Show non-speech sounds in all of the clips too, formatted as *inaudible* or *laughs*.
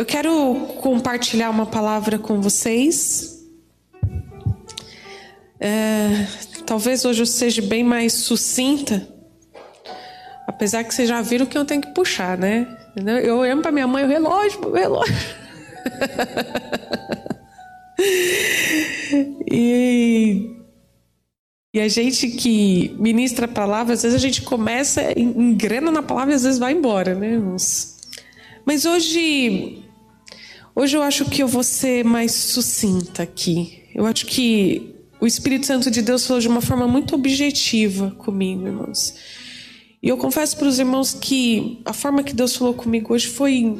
Eu quero compartilhar uma palavra com vocês. É, talvez hoje eu seja bem mais sucinta, apesar que vocês já viram que eu tenho que puxar, né? Eu olhando para minha mãe, o relógio, o relógio. *laughs* e, e a gente que ministra a palavra, às vezes a gente começa, engrena na palavra e às vezes vai embora, né? Mas hoje, hoje eu acho que eu vou ser mais sucinta aqui. Eu acho que o Espírito Santo de Deus falou de uma forma muito objetiva comigo, irmãos. E eu confesso para os irmãos que a forma que Deus falou comigo hoje foi.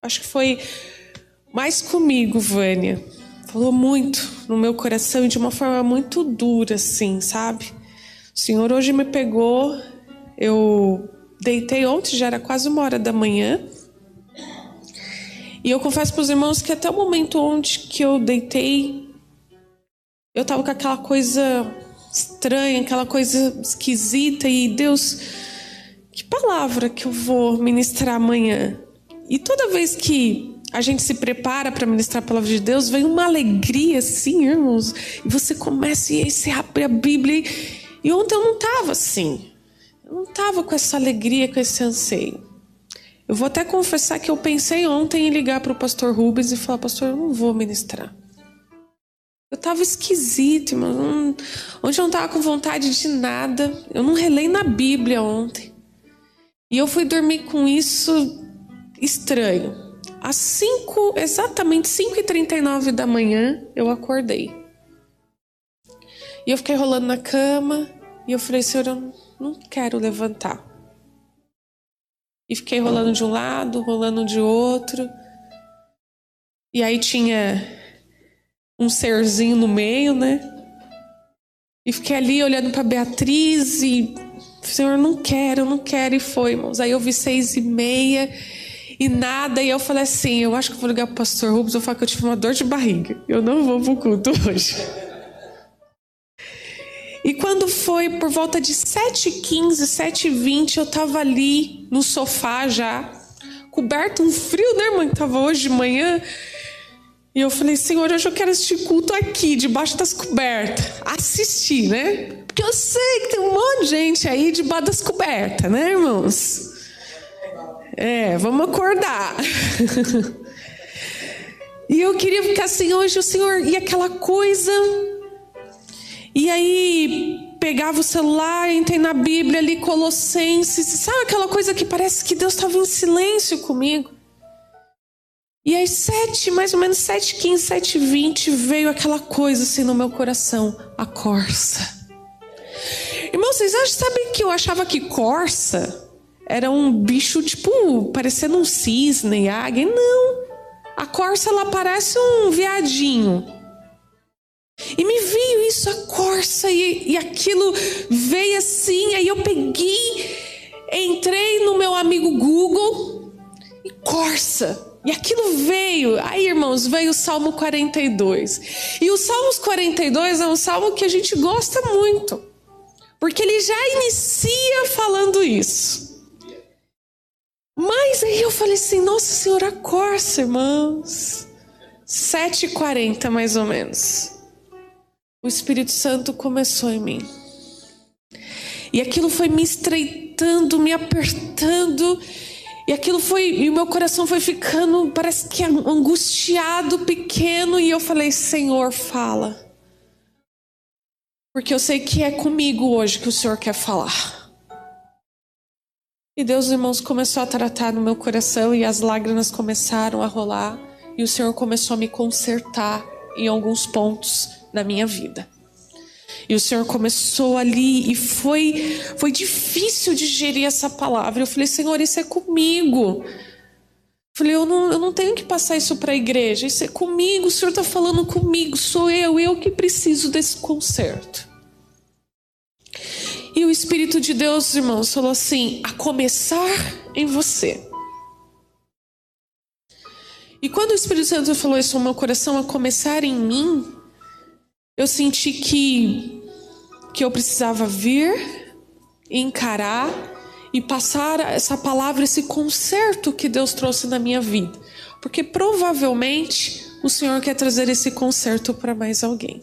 Acho que foi mais comigo, Vânia. Falou muito no meu coração e de uma forma muito dura, assim, sabe? O Senhor hoje me pegou. Eu deitei ontem, já era quase uma hora da manhã. E eu confesso para os irmãos que até o momento onde que eu deitei, eu tava com aquela coisa estranha, aquela coisa esquisita e Deus, que palavra que eu vou ministrar amanhã? E toda vez que a gente se prepara para ministrar a palavra de Deus, vem uma alegria assim, irmãos, e você começa e aí você abre a Bíblia. E ontem eu não tava assim. Eu não tava com essa alegria, com esse anseio. Eu vou até confessar que eu pensei ontem em ligar para o pastor Rubens e falar: Pastor, eu não vou ministrar. Eu tava esquisito, mano. Ontem eu não tava com vontade de nada. Eu não relei na Bíblia ontem. E eu fui dormir com isso estranho. Às 5, exatamente 5 e 39 da manhã, eu acordei. E eu fiquei rolando na cama. E eu falei, Senhor, eu não quero levantar. E fiquei rolando de um lado, rolando de outro. E aí tinha um serzinho no meio, né? E fiquei ali olhando para Beatriz e Senhor, não quero, não quero e foi, irmãos. Aí eu vi seis e meia e nada e eu falei assim, eu acho que vou ligar pro Pastor Rubens, eu falo que eu tive uma dor de barriga, eu não vou pro culto hoje. E quando foi por volta de 7h15, 7h20, eu tava ali no sofá já, coberto um frio, né, mãe? Tava hoje de manhã. E eu falei, Senhor, hoje eu quero assistir culto aqui, debaixo das cobertas. Assistir, né? Porque eu sei que tem um monte de gente aí debaixo das cobertas, né, irmãos? É, vamos acordar. *laughs* e eu queria ficar assim, hoje o Senhor, e aquela coisa. E aí pegava o celular, entrei na Bíblia ali, Colossenses, sabe aquela coisa que parece que Deus estava em silêncio comigo? E às sete, mais ou menos sete quinze, sete vinte, veio aquela coisa assim no meu coração, a corça. Irmãos, vocês sabem que eu achava que corça era um bicho tipo, parecendo um cisne, águia? Não. A corça, ela parece um viadinho. E me veio isso, a corça, e, e aquilo veio assim, aí eu peguei, entrei no meu amigo Google, e corça. E aquilo veio, aí irmãos, veio o Salmo 42. E o Salmos 42 é um salmo que a gente gosta muito, porque ele já inicia falando isso. Mas aí eu falei assim: Nossa Senhora, corça, irmãos. 7h40 mais ou menos. O Espírito Santo começou em mim. E aquilo foi me estreitando, me apertando. E aquilo foi, e o meu coração foi ficando, parece que angustiado, pequeno, e eu falei: Senhor, fala. Porque eu sei que é comigo hoje que o Senhor quer falar. E Deus, irmãos, começou a tratar no meu coração e as lágrimas começaram a rolar, e o Senhor começou a me consertar em alguns pontos da minha vida. E o Senhor começou ali e foi foi difícil digerir essa palavra. Eu falei, Senhor, isso é comigo. Eu falei, eu não, eu não tenho que passar isso para a igreja. Isso é comigo. O Senhor está falando comigo. Sou eu, eu que preciso desse conserto. E o Espírito de Deus, irmãos, falou assim: a começar em você. E quando o Espírito Santo falou isso no meu coração, a começar em mim, eu senti que que eu precisava vir, encarar e passar essa palavra, esse conserto que Deus trouxe na minha vida. Porque provavelmente o Senhor quer trazer esse conserto para mais alguém.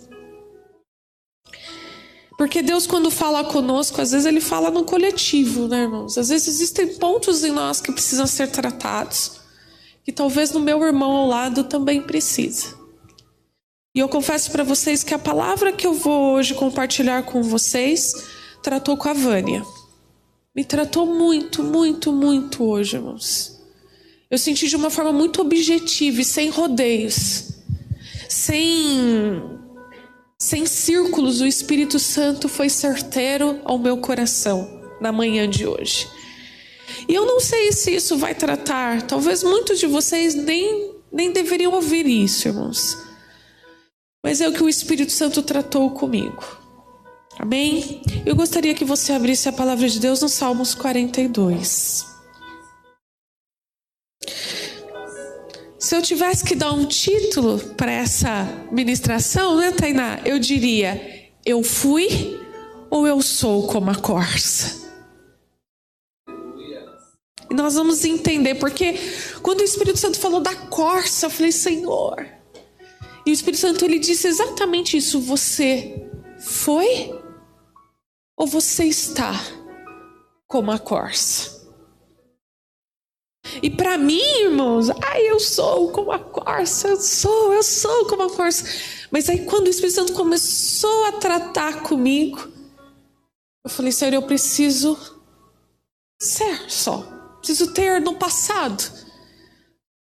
Porque Deus, quando fala conosco, às vezes Ele fala no coletivo, né, irmãos? Às vezes existem pontos em nós que precisam ser tratados, que talvez no meu irmão ao lado também precisa. E eu confesso para vocês que a palavra que eu vou hoje compartilhar com vocês tratou com a Vânia. Me tratou muito, muito, muito hoje, irmãos. Eu senti de uma forma muito objetiva e sem rodeios, sem sem círculos, o Espírito Santo foi certeiro ao meu coração na manhã de hoje. E eu não sei se isso vai tratar, talvez muitos de vocês nem, nem deveriam ouvir isso, irmãos. Mas é o que o Espírito Santo tratou comigo. Amém? Eu gostaria que você abrisse a palavra de Deus no Salmos 42. Se eu tivesse que dar um título para essa ministração, né, Tainá? Eu diria: Eu fui ou eu sou como a corça? E nós vamos entender, porque quando o Espírito Santo falou da corça, eu falei: Senhor. E o Espírito Santo ele disse exatamente isso: Você foi ou você está como a corça? E para mim, irmãos, ai, eu sou como a corça, eu sou, eu sou como a corça. Mas aí quando o Espírito Santo começou a tratar comigo, eu falei, Senhor, eu preciso ser só. Preciso ter no passado.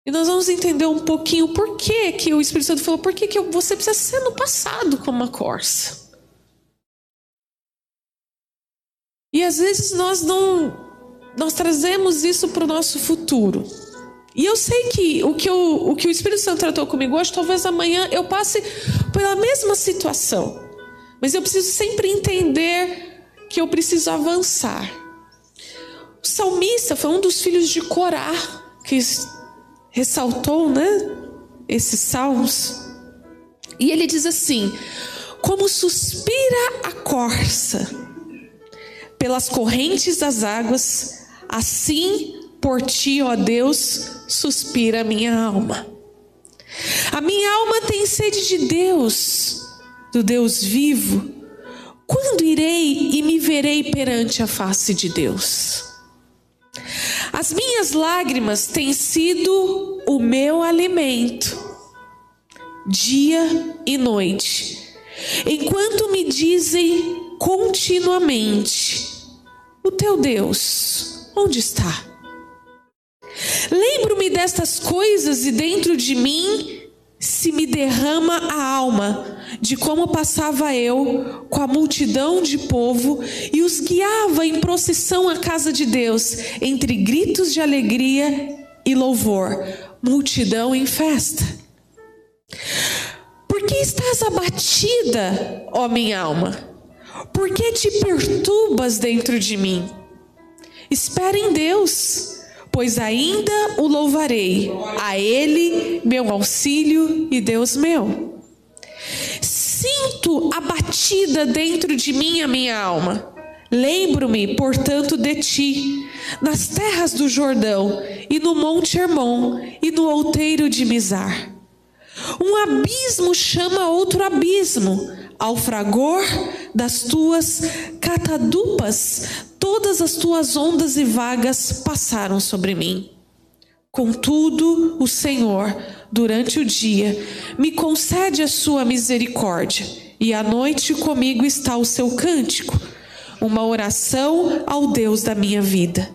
E nós vamos entender um pouquinho por que, que o Espírito Santo falou, por que, que você precisa ser no passado como uma corça. E às vezes nós não nós trazemos isso para o nosso futuro. E eu sei que o que, eu, o que o Espírito Santo tratou comigo hoje, talvez amanhã eu passe pela mesma situação. Mas eu preciso sempre entender que eu preciso avançar. O salmista foi um dos filhos de Corá que ressaltou, né, esses salmos. E ele diz assim: Como suspira a corça pelas correntes das águas, Assim por ti, ó Deus, suspira a minha alma. A minha alma tem sede de Deus, do Deus vivo. Quando irei e me verei perante a face de Deus? As minhas lágrimas têm sido o meu alimento, dia e noite, enquanto me dizem continuamente: O teu Deus Onde está? Lembro-me destas coisas e dentro de mim se me derrama a alma de como passava eu com a multidão de povo e os guiava em procissão à casa de Deus, entre gritos de alegria e louvor, multidão em festa. Por que estás abatida, ó minha alma? Por que te perturbas dentro de mim? Espere em Deus, pois ainda o louvarei, a Ele, meu auxílio e Deus meu. Sinto abatida dentro de mim a minha alma. Lembro-me, portanto, de ti, nas terras do Jordão, e no Monte Hermon, e no outeiro de Mizar. Um abismo chama outro abismo, ao fragor das tuas catadupas, todas as tuas ondas e vagas passaram sobre mim. Contudo, o Senhor, durante o dia, me concede a sua misericórdia, e à noite comigo está o seu cântico, uma oração ao Deus da minha vida.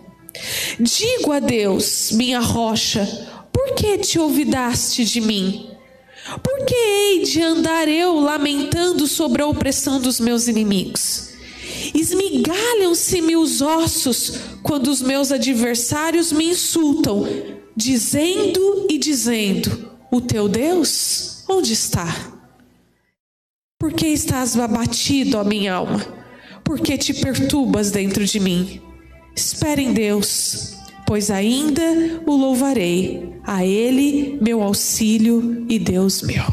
Digo a Deus, minha rocha, por que te olvidaste de mim? Por que hei de andar eu lamentando sobre a opressão dos meus inimigos? Esmigalham-se-me os ossos quando os meus adversários me insultam, dizendo e dizendo: O teu Deus, onde está? Por que estás abatido, ó minha alma? Por que te perturbas dentro de mim? Espere em Deus, pois ainda o louvarei, a Ele, meu auxílio e Deus meu.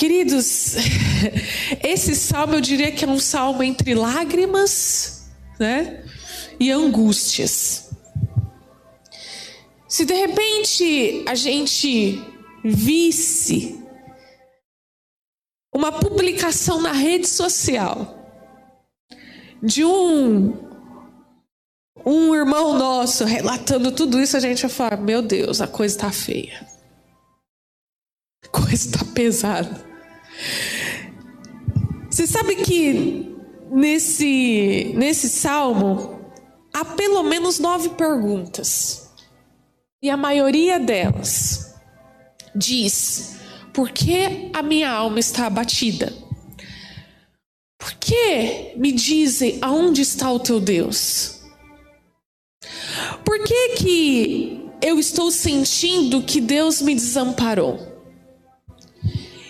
Queridos, esse salmo eu diria que é um salmo entre lágrimas, né? E angústias. Se de repente a gente visse uma publicação na rede social de um um irmão nosso relatando tudo isso, a gente vai falar: meu Deus, a coisa está feia. A coisa está pesada. Você sabe que nesse, nesse salmo há pelo menos nove perguntas. E a maioria delas diz: por que a minha alma está abatida? Por que me dizem aonde está o teu Deus? Por que que eu estou sentindo que Deus me desamparou?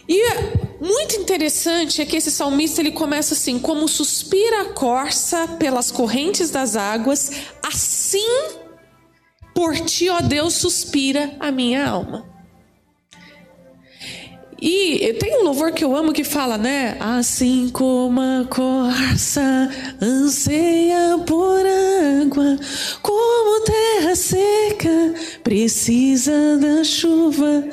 E muito interessante é que esse salmista ele começa assim: como suspira a corça pelas correntes das águas, assim por ti, ó Deus, suspira a minha alma. E tem um louvor que eu amo que fala, né? Assim como a corça anseia por água, como terra seca precisa da chuva.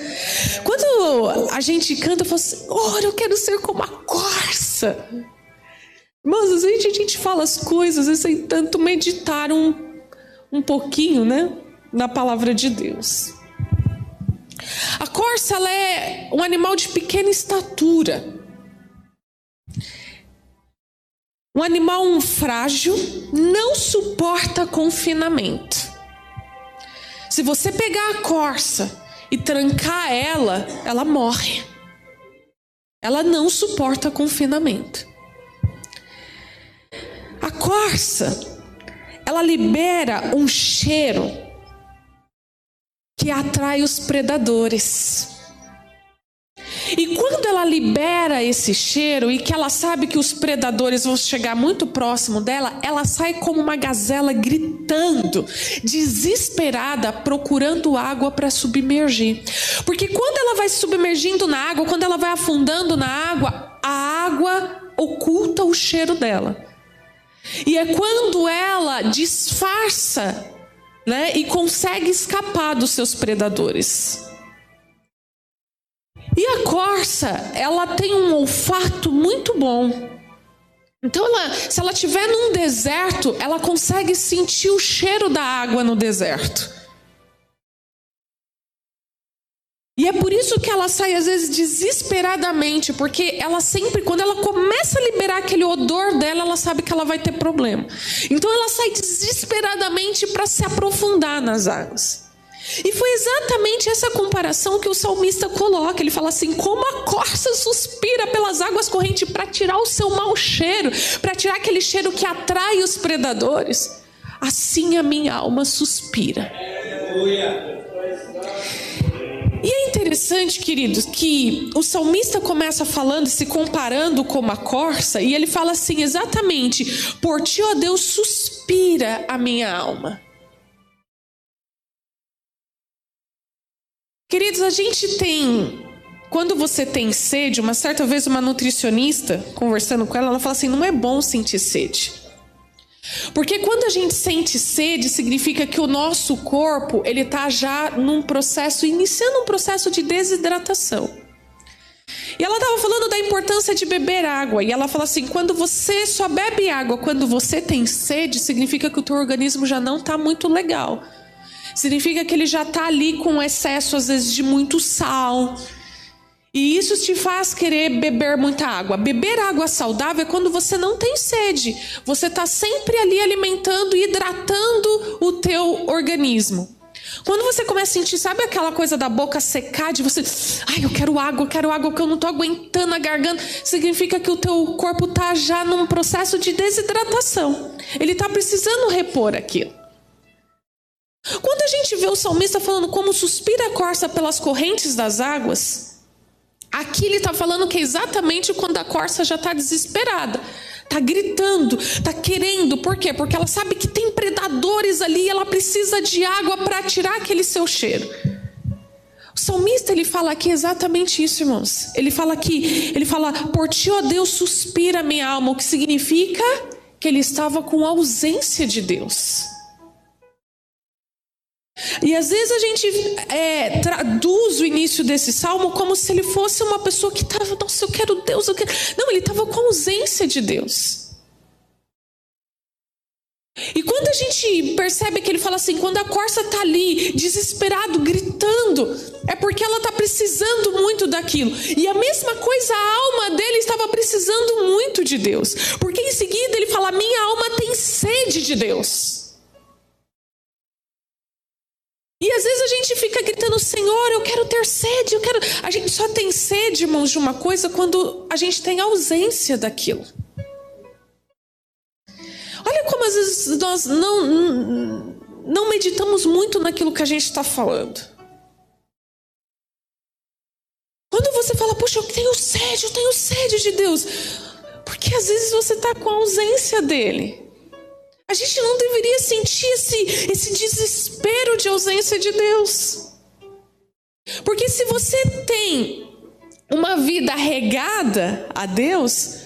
Quando a gente canta, eu falo assim, Senhor, eu quero ser como a corça. Mas às vezes a gente fala as coisas sem tanto meditar um, um pouquinho, né? Na palavra de Deus. A corça ela é um animal de pequena estatura. Um animal frágil não suporta confinamento. Se você pegar a corça e trancar ela, ela morre. Ela não suporta confinamento. A corça, ela libera um cheiro que atrai os predadores. E quando ela libera esse cheiro e que ela sabe que os predadores vão chegar muito próximo dela, ela sai como uma gazela gritando, desesperada, procurando água para submergir. Porque quando ela vai submergindo na água, quando ela vai afundando na água, a água oculta o cheiro dela. E é quando ela disfarça né? E consegue escapar dos seus predadores. E a corça, ela tem um olfato muito bom. Então, ela, se ela estiver num deserto, ela consegue sentir o cheiro da água no deserto. E é por isso que ela sai às vezes desesperadamente, porque ela sempre, quando ela começa a liberar aquele odor dela, ela sabe que ela vai ter problema. Então ela sai desesperadamente para se aprofundar nas águas. E foi exatamente essa comparação que o salmista coloca. Ele fala assim: como a corça suspira pelas águas correntes para tirar o seu mau cheiro, para tirar aquele cheiro que atrai os predadores, assim a minha alma suspira. Aleluia. Interessante, queridos, que o salmista começa falando, se comparando com uma corça, e ele fala assim: exatamente, por ti, ó Deus, suspira a minha alma. Queridos, a gente tem. Quando você tem sede, uma certa vez uma nutricionista, conversando com ela, ela fala assim: não é bom sentir sede. Porque quando a gente sente sede, significa que o nosso corpo ele está já num processo, iniciando um processo de desidratação. E ela estava falando da importância de beber água. E ela fala assim: quando você só bebe água quando você tem sede, significa que o teu organismo já não está muito legal. Significa que ele já está ali com excesso, às vezes, de muito sal, e isso te faz querer beber muita água. Beber água saudável é quando você não tem sede. Você está sempre ali alimentando e hidratando o teu organismo. Quando você começa a sentir, sabe aquela coisa da boca secar, de você, ai, eu quero água, eu quero água, que eu não estou aguentando a garganta, significa que o teu corpo está já num processo de desidratação. Ele está precisando repor aquilo. Quando a gente vê o salmista falando como suspira a corça pelas correntes das águas, Aqui ele está falando que é exatamente quando a corça já está desesperada, está gritando, está querendo. Por quê? Porque ela sabe que tem predadores ali e ela precisa de água para tirar aquele seu cheiro. salmista ele fala aqui exatamente isso, irmãos. Ele fala aqui, ele fala: "Por ti, ó Deus, suspira minha alma", o que significa que ele estava com ausência de Deus. E às vezes a gente é, traduz o início desse salmo como se ele fosse uma pessoa que estava, nossa, eu quero Deus, eu quero. Não, ele estava com ausência de Deus. E quando a gente percebe que ele fala assim, quando a corça está ali, desesperado, gritando, é porque ela está precisando muito daquilo. E a mesma coisa, a alma dele estava precisando muito de Deus. Porque em seguida ele fala: minha alma tem sede de Deus. E às vezes a gente fica gritando, Senhor, eu quero ter sede, eu quero. A gente só tem sede, irmãos, de uma coisa quando a gente tem ausência daquilo. Olha como às vezes nós não, não meditamos muito naquilo que a gente está falando. Quando você fala, puxa, eu tenho sede, eu tenho sede de Deus. Porque às vezes você está com a ausência dele. A gente não deveria sentir esse, esse desespero de ausência de Deus. Porque se você tem uma vida regada a Deus,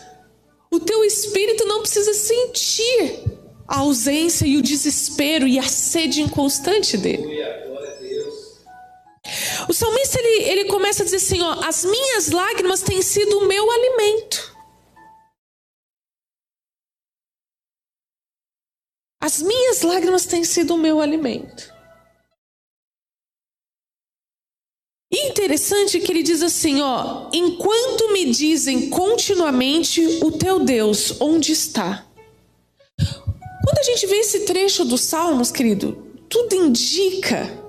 o teu espírito não precisa sentir a ausência e o desespero e a sede inconstante dele. O salmista ele, ele começa a dizer assim: ó, as minhas lágrimas têm sido o meu alimento. As minhas lágrimas têm sido o meu alimento. E interessante que ele diz assim, ó, enquanto me dizem continuamente o teu Deus, onde está? Quando a gente vê esse trecho dos Salmos, querido, tudo indica.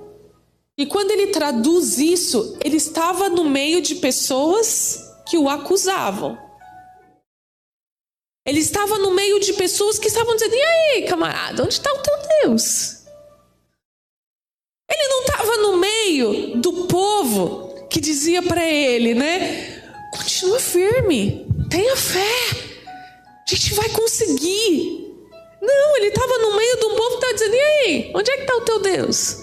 E quando ele traduz isso, ele estava no meio de pessoas que o acusavam. Ele estava no meio de pessoas que estavam dizendo: e aí, camarada, onde está o teu Deus? Ele não estava no meio do povo que dizia para ele, né? Continua firme, tenha fé, a gente vai conseguir. Não, ele estava no meio do povo que estava dizendo: e aí, onde é que está o teu Deus?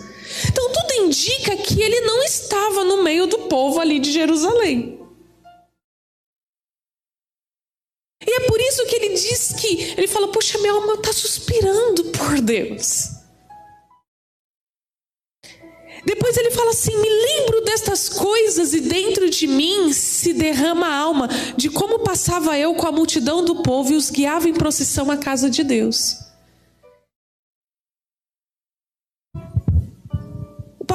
Então tudo indica que ele não estava no meio do povo ali de Jerusalém. E é por isso que ele diz que ele fala: Poxa, minha alma está suspirando por Deus. Depois ele fala assim: Me lembro destas coisas e dentro de mim se derrama a alma de como passava eu com a multidão do povo e os guiava em procissão à casa de Deus.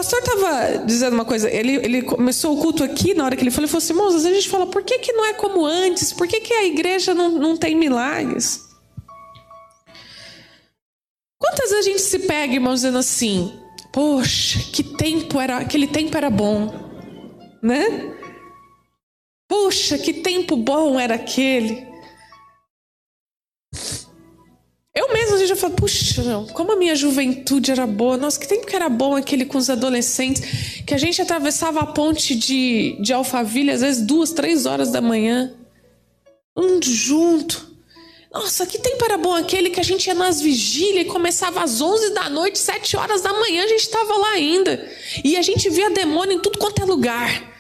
Pastor estava dizendo uma coisa, ele, ele começou o culto aqui, na hora que ele falou, ele falou assim: Irmãos, às vezes a gente fala, por que, que não é como antes? Por que, que a igreja não, não tem milagres? Quantas vezes a gente se pega, irmãos, dizendo assim: Poxa, que tempo era, aquele tempo era bom, né? Poxa, que tempo bom era aquele. Eu mesmo já falo, puxa, como a minha juventude era boa. Nossa, que tempo que era bom aquele com os adolescentes, que a gente atravessava a ponte de, de Alphaville, às vezes duas, três horas da manhã, um junto. Nossa, que tempo era bom aquele que a gente ia nas vigílias e começava às 11 da noite, 7 horas da manhã, a gente estava lá ainda. E a gente via demônio em tudo quanto é lugar.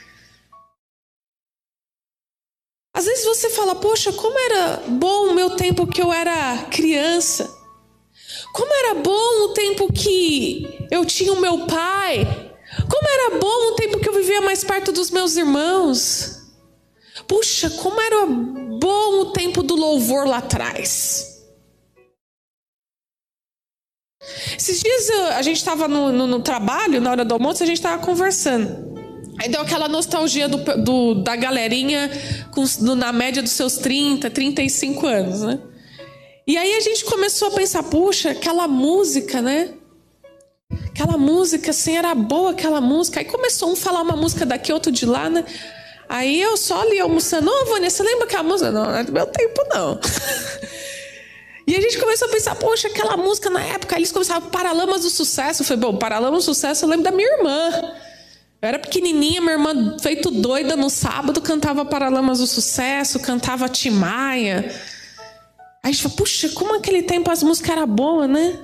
Às vezes você fala, poxa, como era bom o meu tempo que eu era criança. Como era bom o tempo que eu tinha o meu pai. Como era bom o tempo que eu vivia mais perto dos meus irmãos. Puxa, como era bom o tempo do louvor lá atrás. Esses dias a gente estava no, no, no, trabalho, na hora do almoço, a gente estava conversando. Aí deu aquela nostalgia do, do da galerinha com, do, na média dos seus 30, 35 anos, né? E aí a gente começou a pensar, puxa, aquela música, né? Aquela música, assim, era boa aquela música. Aí começou um falar uma música daqui, outro de lá, né? Aí eu só ali almoçando, ô oh, você lembra aquela música? Não, não é do meu tempo, não. *laughs* e a gente começou a pensar, poxa, aquela música na época, eles começavam Paralamas do Sucesso. Eu falei, bom, Paralamas do Sucesso eu lembro da minha irmã. Eu era pequenininha, minha irmã, feito doida no sábado, cantava Paralamas do Sucesso, cantava Timaya. Aí a gente falou, puxa, como aquele tempo as músicas eram boas, né?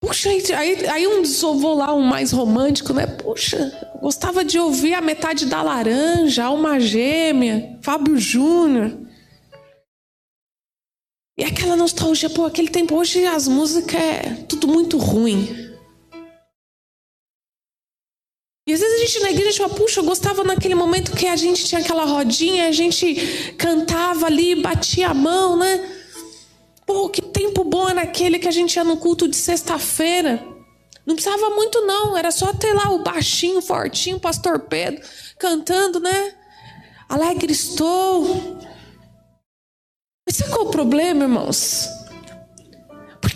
Puxa, aí, aí um vou lá, um mais romântico, né? Puxa, gostava de ouvir a metade da laranja, Alma Gêmea, Fábio Júnior. E aquela nostalgia, pô, aquele tempo, hoje as músicas é tudo muito ruim. E às vezes a gente na igreja fala, puxa, eu gostava naquele momento que a gente tinha aquela rodinha, a gente cantava ali, batia a mão, né? Pô, que tempo bom era aquele que a gente ia no culto de sexta-feira. Não precisava muito, não. Era só ter lá o baixinho, fortinho, pastor Pedro, cantando, né? Alegre estou. Mas sabe qual é o problema, irmãos?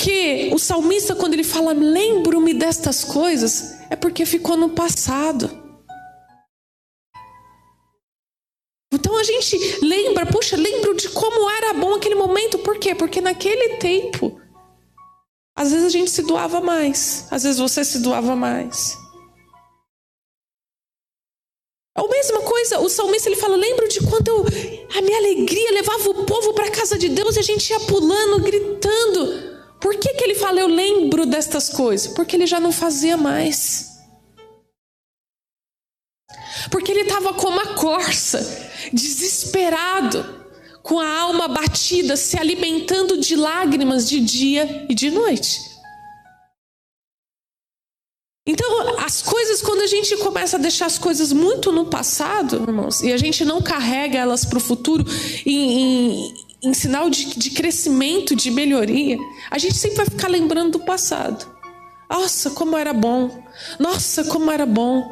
Porque o salmista, quando ele fala, lembro-me destas coisas, é porque ficou no passado. Então a gente lembra, puxa, lembro de como era bom aquele momento, por quê? Porque naquele tempo, às vezes a gente se doava mais, às vezes você se doava mais. É a mesma coisa, o salmista ele fala: lembro de quando eu, a minha alegria levava o povo para a casa de Deus e a gente ia pulando, gritando. Por que, que ele fala, eu lembro destas coisas? Porque ele já não fazia mais. Porque ele estava como a corça, desesperado, com a alma batida, se alimentando de lágrimas de dia e de noite. Então, as coisas, quando a gente começa a deixar as coisas muito no passado, irmãos, e a gente não carrega elas para o futuro em, em, em sinal de, de crescimento, de melhoria, a gente sempre vai ficar lembrando do passado. Nossa, como era bom! Nossa, como era bom!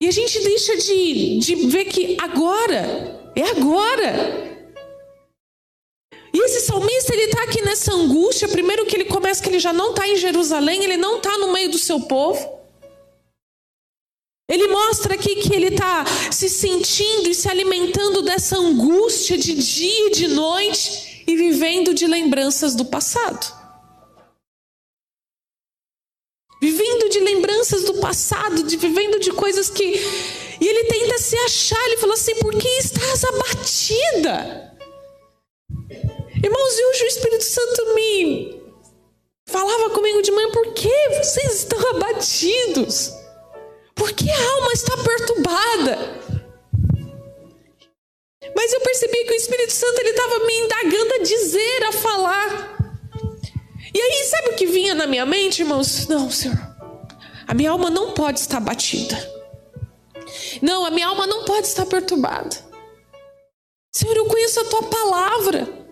E a gente deixa de, de ver que agora, é agora. E esse salmista, ele está aqui nessa angústia. Primeiro que ele começa que ele já não está em Jerusalém, ele não está no meio do seu povo. Ele mostra aqui que ele está se sentindo e se alimentando dessa angústia de dia e de noite e vivendo de lembranças do passado. vivendo de lembranças do passado, de vivendo de coisas que. E ele tenta se achar, ele fala assim: por que estás abatida? Irmãos, e hoje o Espírito Santo me falava comigo de manhã: por que vocês estão abatidos? Por que a alma está perturbada? Mas eu percebi que o Espírito Santo ele estava me indagando a dizer, a falar. E aí, sabe o que vinha na minha mente, irmãos? Não, Senhor, a minha alma não pode estar batida. Não, a minha alma não pode estar perturbada. Senhor, eu conheço a tua palavra.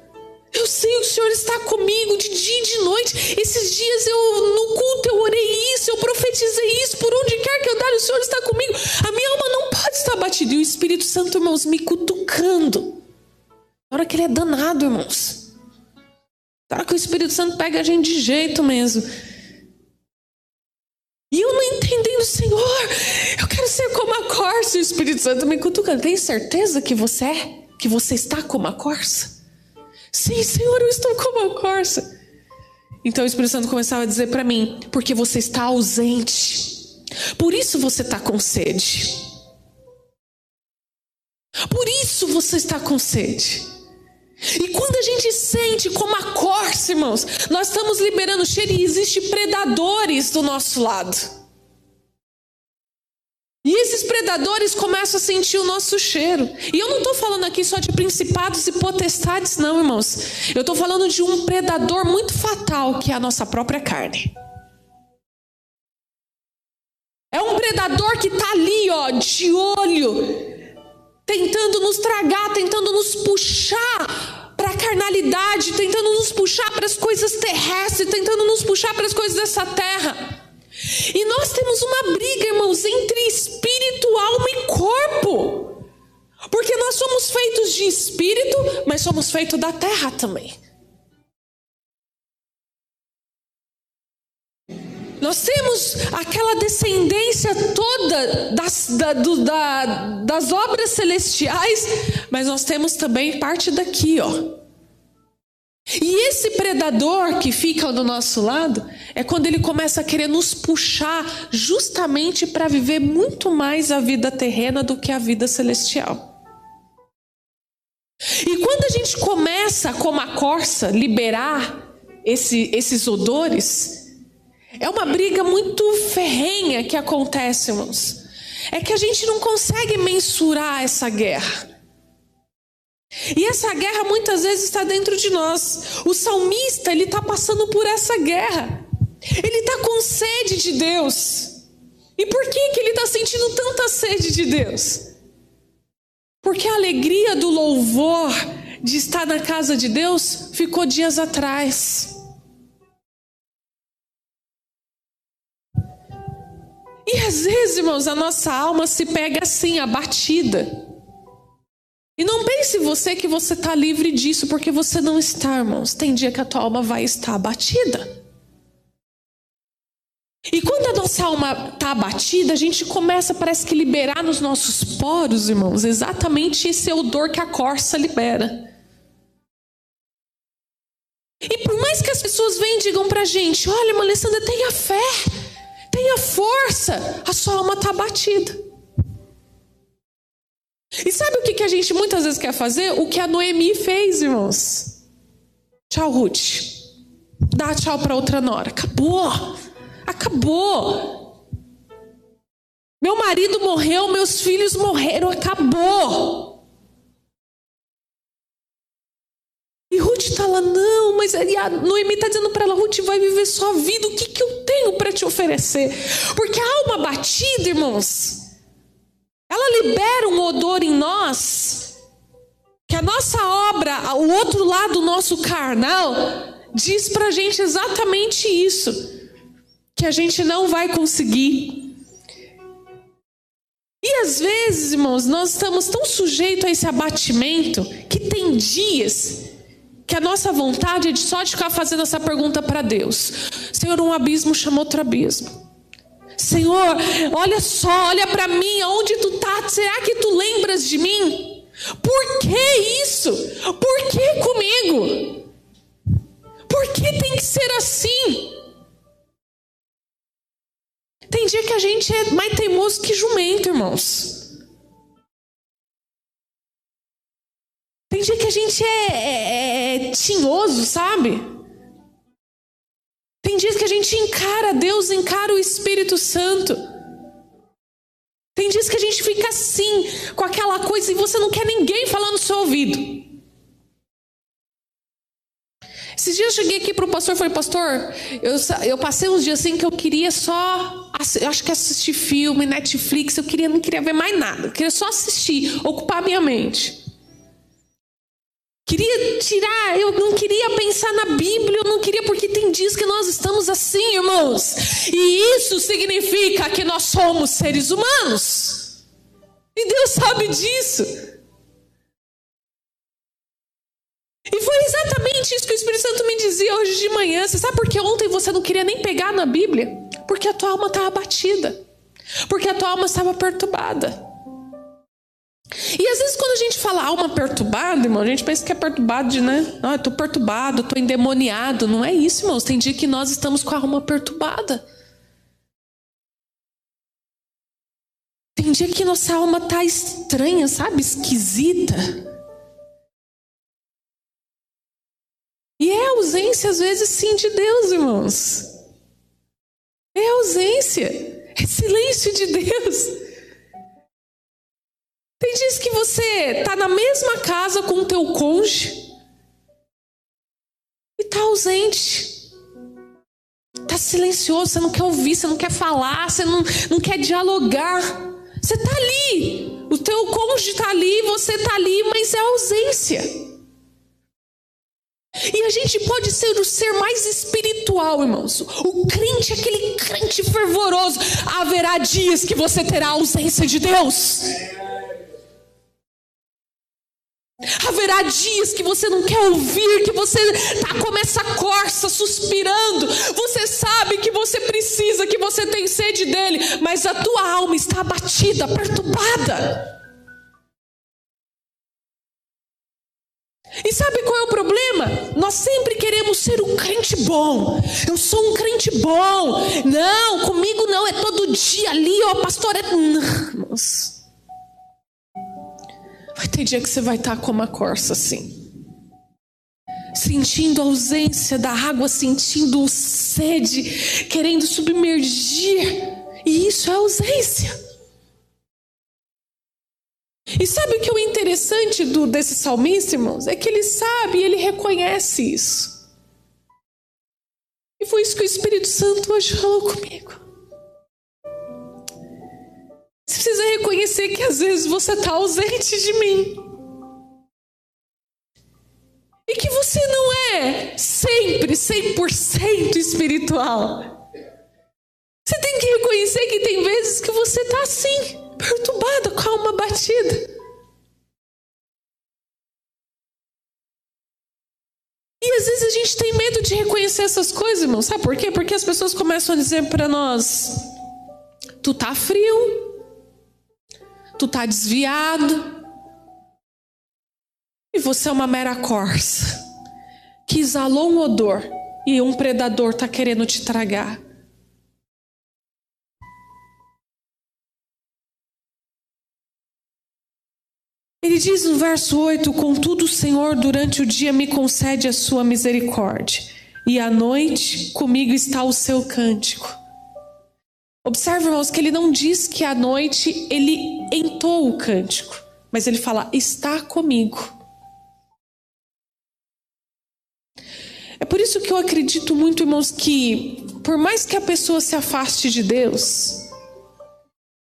Eu sei o Senhor está comigo de dia e de noite. Esses dias eu no culto eu orei isso, eu profetizei isso, por onde quer que eu dar, o Senhor está comigo. A minha alma não pode estar batida. E o Espírito Santo, irmãos, me cutucando. Na hora que ele é danado, irmãos. Será que o Espírito Santo pega a gente de jeito mesmo? E eu não entendendo, Senhor, eu quero ser como a corça. E o Espírito Santo me cutucando. Tem certeza que você é? Que você está como a corça? Sim, Senhor, eu estou como a corça. Então o Espírito Santo começava a dizer para mim: porque você está ausente. Por isso você está com sede. Por isso você está com sede. E quando a gente sente como a corça, irmãos, nós estamos liberando cheiro e existem predadores do nosso lado. E esses predadores começam a sentir o nosso cheiro. E eu não estou falando aqui só de principados e potestades, não, irmãos. Eu estou falando de um predador muito fatal, que é a nossa própria carne. É um predador que está ali, ó, de olho, tentando nos tragar, tentando nos puxar para a carnalidade, tentando nos puxar para as coisas terrestres, tentando nos puxar para as coisas dessa terra. E nós temos uma briga, irmãos, entre espírito, alma e corpo. Porque nós somos feitos de espírito, mas somos feitos da terra também. Nós temos aquela descendência toda das, da, do, da, das obras celestiais, mas nós temos também parte daqui, ó. E esse predador que fica do nosso lado é quando ele começa a querer nos puxar justamente para viver muito mais a vida terrena do que a vida celestial. E quando a gente começa, como a corça, liberar esse, esses odores, é uma briga muito ferrenha que acontece, irmãos. É que a gente não consegue mensurar essa guerra. E essa guerra muitas vezes está dentro de nós. O salmista, ele está passando por essa guerra. Ele está com sede de Deus. E por que, que ele está sentindo tanta sede de Deus? Porque a alegria do louvor de estar na casa de Deus ficou dias atrás. E às vezes, irmãos, a nossa alma se pega assim, abatida. E não pense você que você está livre disso, porque você não está, irmãos. Tem dia que a tua alma vai estar abatida. E quando a nossa alma está abatida, a gente começa, parece que, liberar nos nossos poros, irmãos, exatamente esse odor que a corça libera. E por mais que as pessoas venham e digam pra gente: olha, Alessandra, tenha fé, tenha força, a sua alma está abatida. E sabe o que, a gente muitas vezes quer fazer? O que a Noemi fez, irmãos. Tchau, Ruth. Dá tchau para outra nora. Acabou. Acabou. Meu marido morreu, meus filhos morreram, acabou. E Ruth está lá, não, mas e a Noemi está dizendo para ela: Ruth, vai viver sua vida, o que, que eu tenho para te oferecer? Porque a alma batida, irmãos, ela libera um odor em nós, que a nossa obra, o outro lado do nosso carnal, diz para a gente exatamente isso que a gente não vai conseguir. E às vezes, irmãos, nós estamos tão sujeitos a esse abatimento que tem dias que a nossa vontade é de só de ficar fazendo essa pergunta para Deus: Senhor, um abismo chama outro abismo. Senhor, olha só, olha para mim, aonde tu tá? Será que tu lembras de mim? Por que isso? Por que comigo? Por que tem que ser assim? Tem dia que a gente é mais teimoso que jumento, irmãos. Tem dia que a gente é, é, é tinhoso, sabe? Tem dias que a gente encara Deus, encara o Espírito Santo. Tem dias que a gente fica assim, com aquela coisa, e você não quer ninguém falando no seu ouvido. Esses dias eu cheguei aqui para o pastor e falei, pastor, eu, eu passei uns dias assim que eu queria só, eu acho que assistir filme, Netflix, eu queria, não queria ver mais nada, eu queria só assistir, ocupar minha mente. Queria tirar, eu não queria pensar na Bíblia, eu não queria, porque tem dias que nós estamos assim, irmãos. E isso significa que nós somos seres humanos. E Deus sabe disso. E foi exatamente isso que o Espírito Santo me dizia hoje de manhã. Você sabe por que ontem você não queria nem pegar na Bíblia? Porque a tua alma estava abatida. Porque a tua alma estava perturbada. E às vezes quando a gente fala alma perturbada, irmão, a gente pensa que é perturbado de, né? Ah, eu tô perturbado, tô endemoniado. Não é isso, irmãos. Tem dia que nós estamos com a alma perturbada. Tem dia que nossa alma tá estranha, sabe? Esquisita. E é ausência, às vezes, sim, de Deus, irmãos. É ausência, é silêncio de Deus. Tem dias que você está na mesma casa com o teu cônjuge e está ausente. Está silencioso, você não quer ouvir, você não quer falar, você não, não quer dialogar. Você está ali, o teu cônjuge está ali, você está ali, mas é ausência. E a gente pode ser o ser mais espiritual, irmãos. O crente, aquele crente fervoroso. Haverá dias que você terá ausência de Deus. Haverá dias que você não quer ouvir, que você tá com essa corça suspirando. Você sabe que você precisa, que você tem sede dele, mas a tua alma está abatida, perturbada. E sabe qual é o problema? Nós sempre queremos ser um crente bom. Eu sou um crente bom. Não, comigo não, é todo dia ali, ó, pastor. É... Nossa. Ter dia que você vai estar com uma corça assim. sentindo a ausência da água, sentindo sede, querendo submergir. E isso é ausência. E sabe o que é o interessante do, desse salmista, irmãos? É que ele sabe, ele reconhece isso. E foi isso que o Espírito Santo hoje falou comigo. Você precisa reconhecer que às vezes você está ausente de mim. E que você não é sempre 100% espiritual. Você tem que reconhecer que tem vezes que você está assim, perturbada, com a alma batida. E às vezes a gente tem medo de reconhecer essas coisas, irmão. Sabe por quê? Porque as pessoas começam a dizer para nós: tu tá frio, tu tá desviado, e você é uma mera corça que exalou um odor e um predador tá querendo te tragar. Ele diz no verso 8: Contudo, o Senhor durante o dia me concede a sua misericórdia, e à noite comigo está o seu cântico. Observe, irmãos, que ele não diz que à noite ele entoa o cântico, mas ele fala: está comigo. É por isso que eu acredito muito, irmãos, que por mais que a pessoa se afaste de Deus,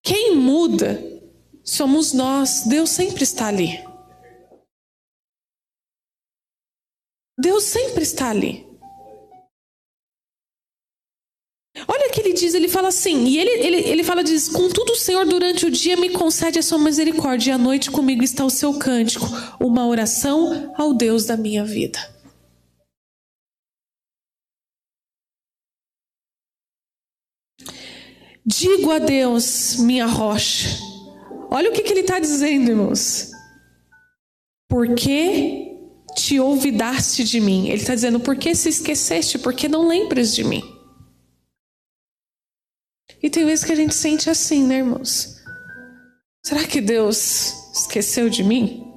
quem muda somos nós. Deus sempre está ali. Deus sempre está ali. Olha o que ele diz, ele fala assim, e ele, ele, ele fala, diz, contudo o Senhor durante o dia me concede a sua misericórdia, e à noite comigo está o seu cântico, uma oração ao Deus da minha vida. Digo a Deus, minha rocha, Olha o que, que ele está dizendo, irmãos. Porque te olvidaste de mim. Ele está dizendo, por que se esqueceste? Porque não lembras de mim. E tem vezes que a gente sente assim, né, irmãos? Será que Deus esqueceu de mim?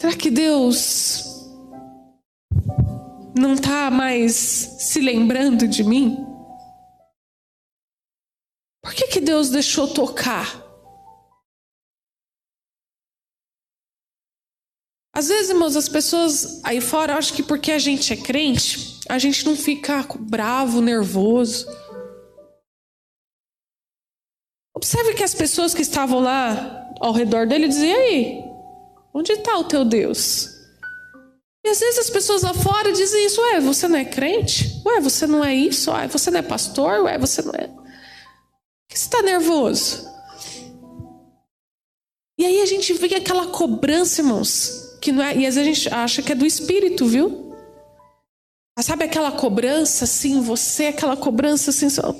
Será que Deus não está mais se lembrando de mim? Por que, que Deus deixou tocar? Às vezes, irmãos, as pessoas aí fora acham que porque a gente é crente, a gente não fica bravo, nervoso. Observe que as pessoas que estavam lá ao redor dele diziam: aí, onde está o teu Deus? E às vezes as pessoas lá fora dizem isso: ué, você não é crente? Ué, você não é isso? Ué, você não é pastor? Ué, você não é que você está nervoso? E aí a gente vê aquela cobrança, irmãos, que não é, e às vezes a gente acha que é do espírito, viu? Sabe aquela cobrança assim, você, aquela cobrança assim, só...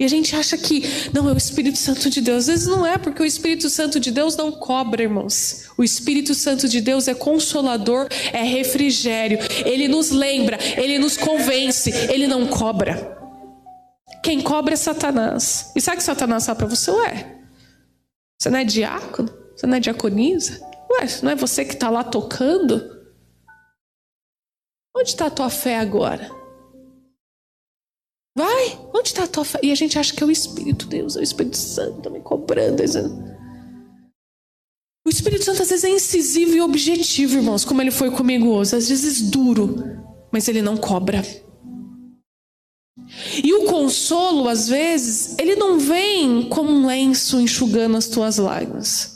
e a gente acha que não é o Espírito Santo de Deus. Às vezes não é, porque o Espírito Santo de Deus não cobra, irmãos. O Espírito Santo de Deus é consolador, é refrigério. Ele nos lembra, ele nos convence, ele não cobra. Quem cobra é Satanás. E sabe que Satanás fala para você? Ué, você não é diácono? Você não é diaconisa? Ué, não é você que está lá tocando? Onde está a tua fé agora? Vai, onde está a tua fé? E a gente acha que é o Espírito Deus, é o Espírito Santo me cobrando. O Espírito Santo às vezes é incisivo e objetivo, irmãos, como ele foi comigo hoje. Às vezes duro, mas ele não cobra. E o consolo, às vezes, ele não vem como um lenço enxugando as tuas lágrimas.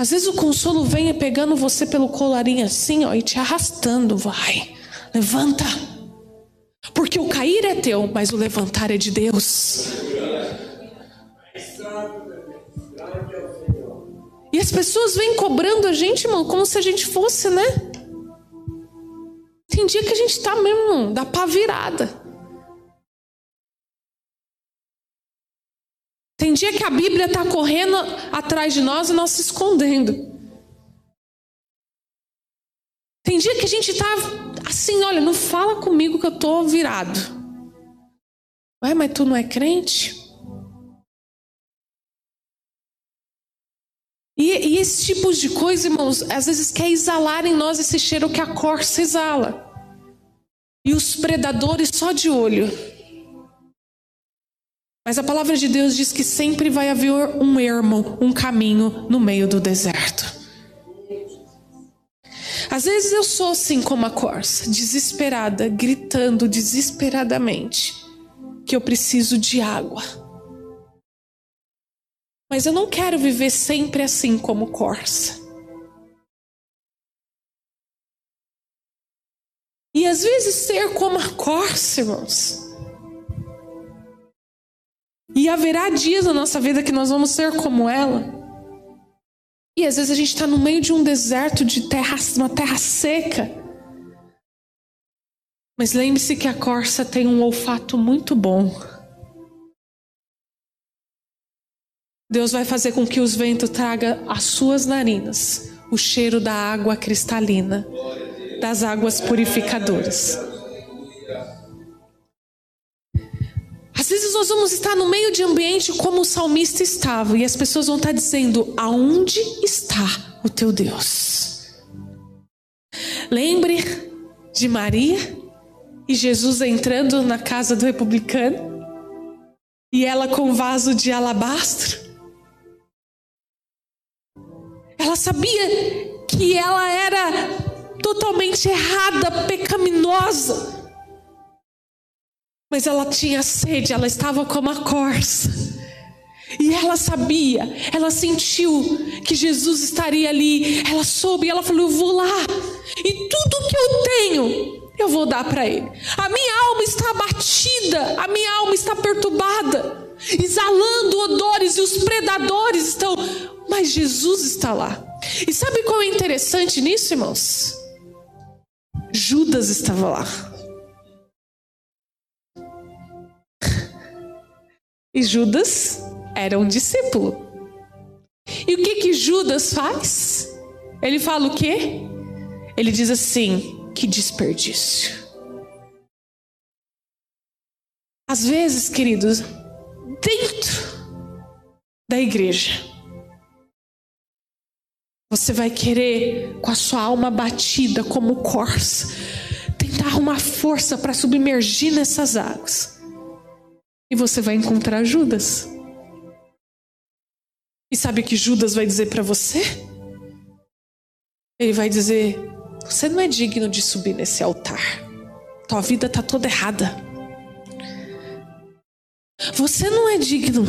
Às vezes o consolo vem pegando você pelo colarinho assim, ó, e te arrastando. Vai, levanta. Porque o cair é teu, mas o levantar é de Deus. E as pessoas vêm cobrando a gente, irmão, como se a gente fosse, né? Tem dia que a gente tá mesmo, dá pá virada. Tem dia que a Bíblia está correndo atrás de nós e nós se escondendo. Tem dia que a gente está assim, olha, não fala comigo que eu estou virado. Ué, mas tu não é crente? E, e, esse tipo de coisa, irmãos, às vezes quer exalar em nós esse cheiro que a corça exala. E os predadores só de olho. Mas a palavra de Deus diz que sempre vai haver um ermo, um caminho no meio do deserto. Às vezes eu sou assim como a corça, desesperada, gritando desesperadamente que eu preciso de água. Mas eu não quero viver sempre assim como corça. E às vezes ser como a corça, irmãos. E haverá dias na nossa vida que nós vamos ser como ela. E às vezes a gente está no meio de um deserto, de terra, uma terra seca. Mas lembre-se que a corça tem um olfato muito bom. Deus vai fazer com que os ventos traga às suas narinas o cheiro da água cristalina, das águas purificadoras. Às vezes nós vamos estar no meio de ambiente como o salmista estava, e as pessoas vão estar dizendo: Aonde está o teu Deus? Lembre de Maria e Jesus entrando na casa do republicano, e ela com vaso de alabastro. Ela sabia que ela era totalmente errada, pecaminosa. Mas ela tinha sede, ela estava como a corça. E ela sabia, ela sentiu que Jesus estaria ali. Ela soube, ela falou: Eu vou lá, e tudo que eu tenho, eu vou dar para ele. A minha alma está abatida, a minha alma está perturbada, exalando odores, e os predadores estão. Mas Jesus está lá. E sabe qual é interessante nisso, irmãos? Judas estava lá. E Judas era um discípulo. E o que que Judas faz? Ele fala o quê? Ele diz assim: que desperdício. Às vezes, queridos, dentro da igreja, você vai querer, com a sua alma batida como corça, tentar uma força para submergir nessas águas. E você vai encontrar Judas. E sabe o que Judas vai dizer para você? Ele vai dizer: Você não é digno de subir nesse altar. Tua vida está toda errada. Você não é digno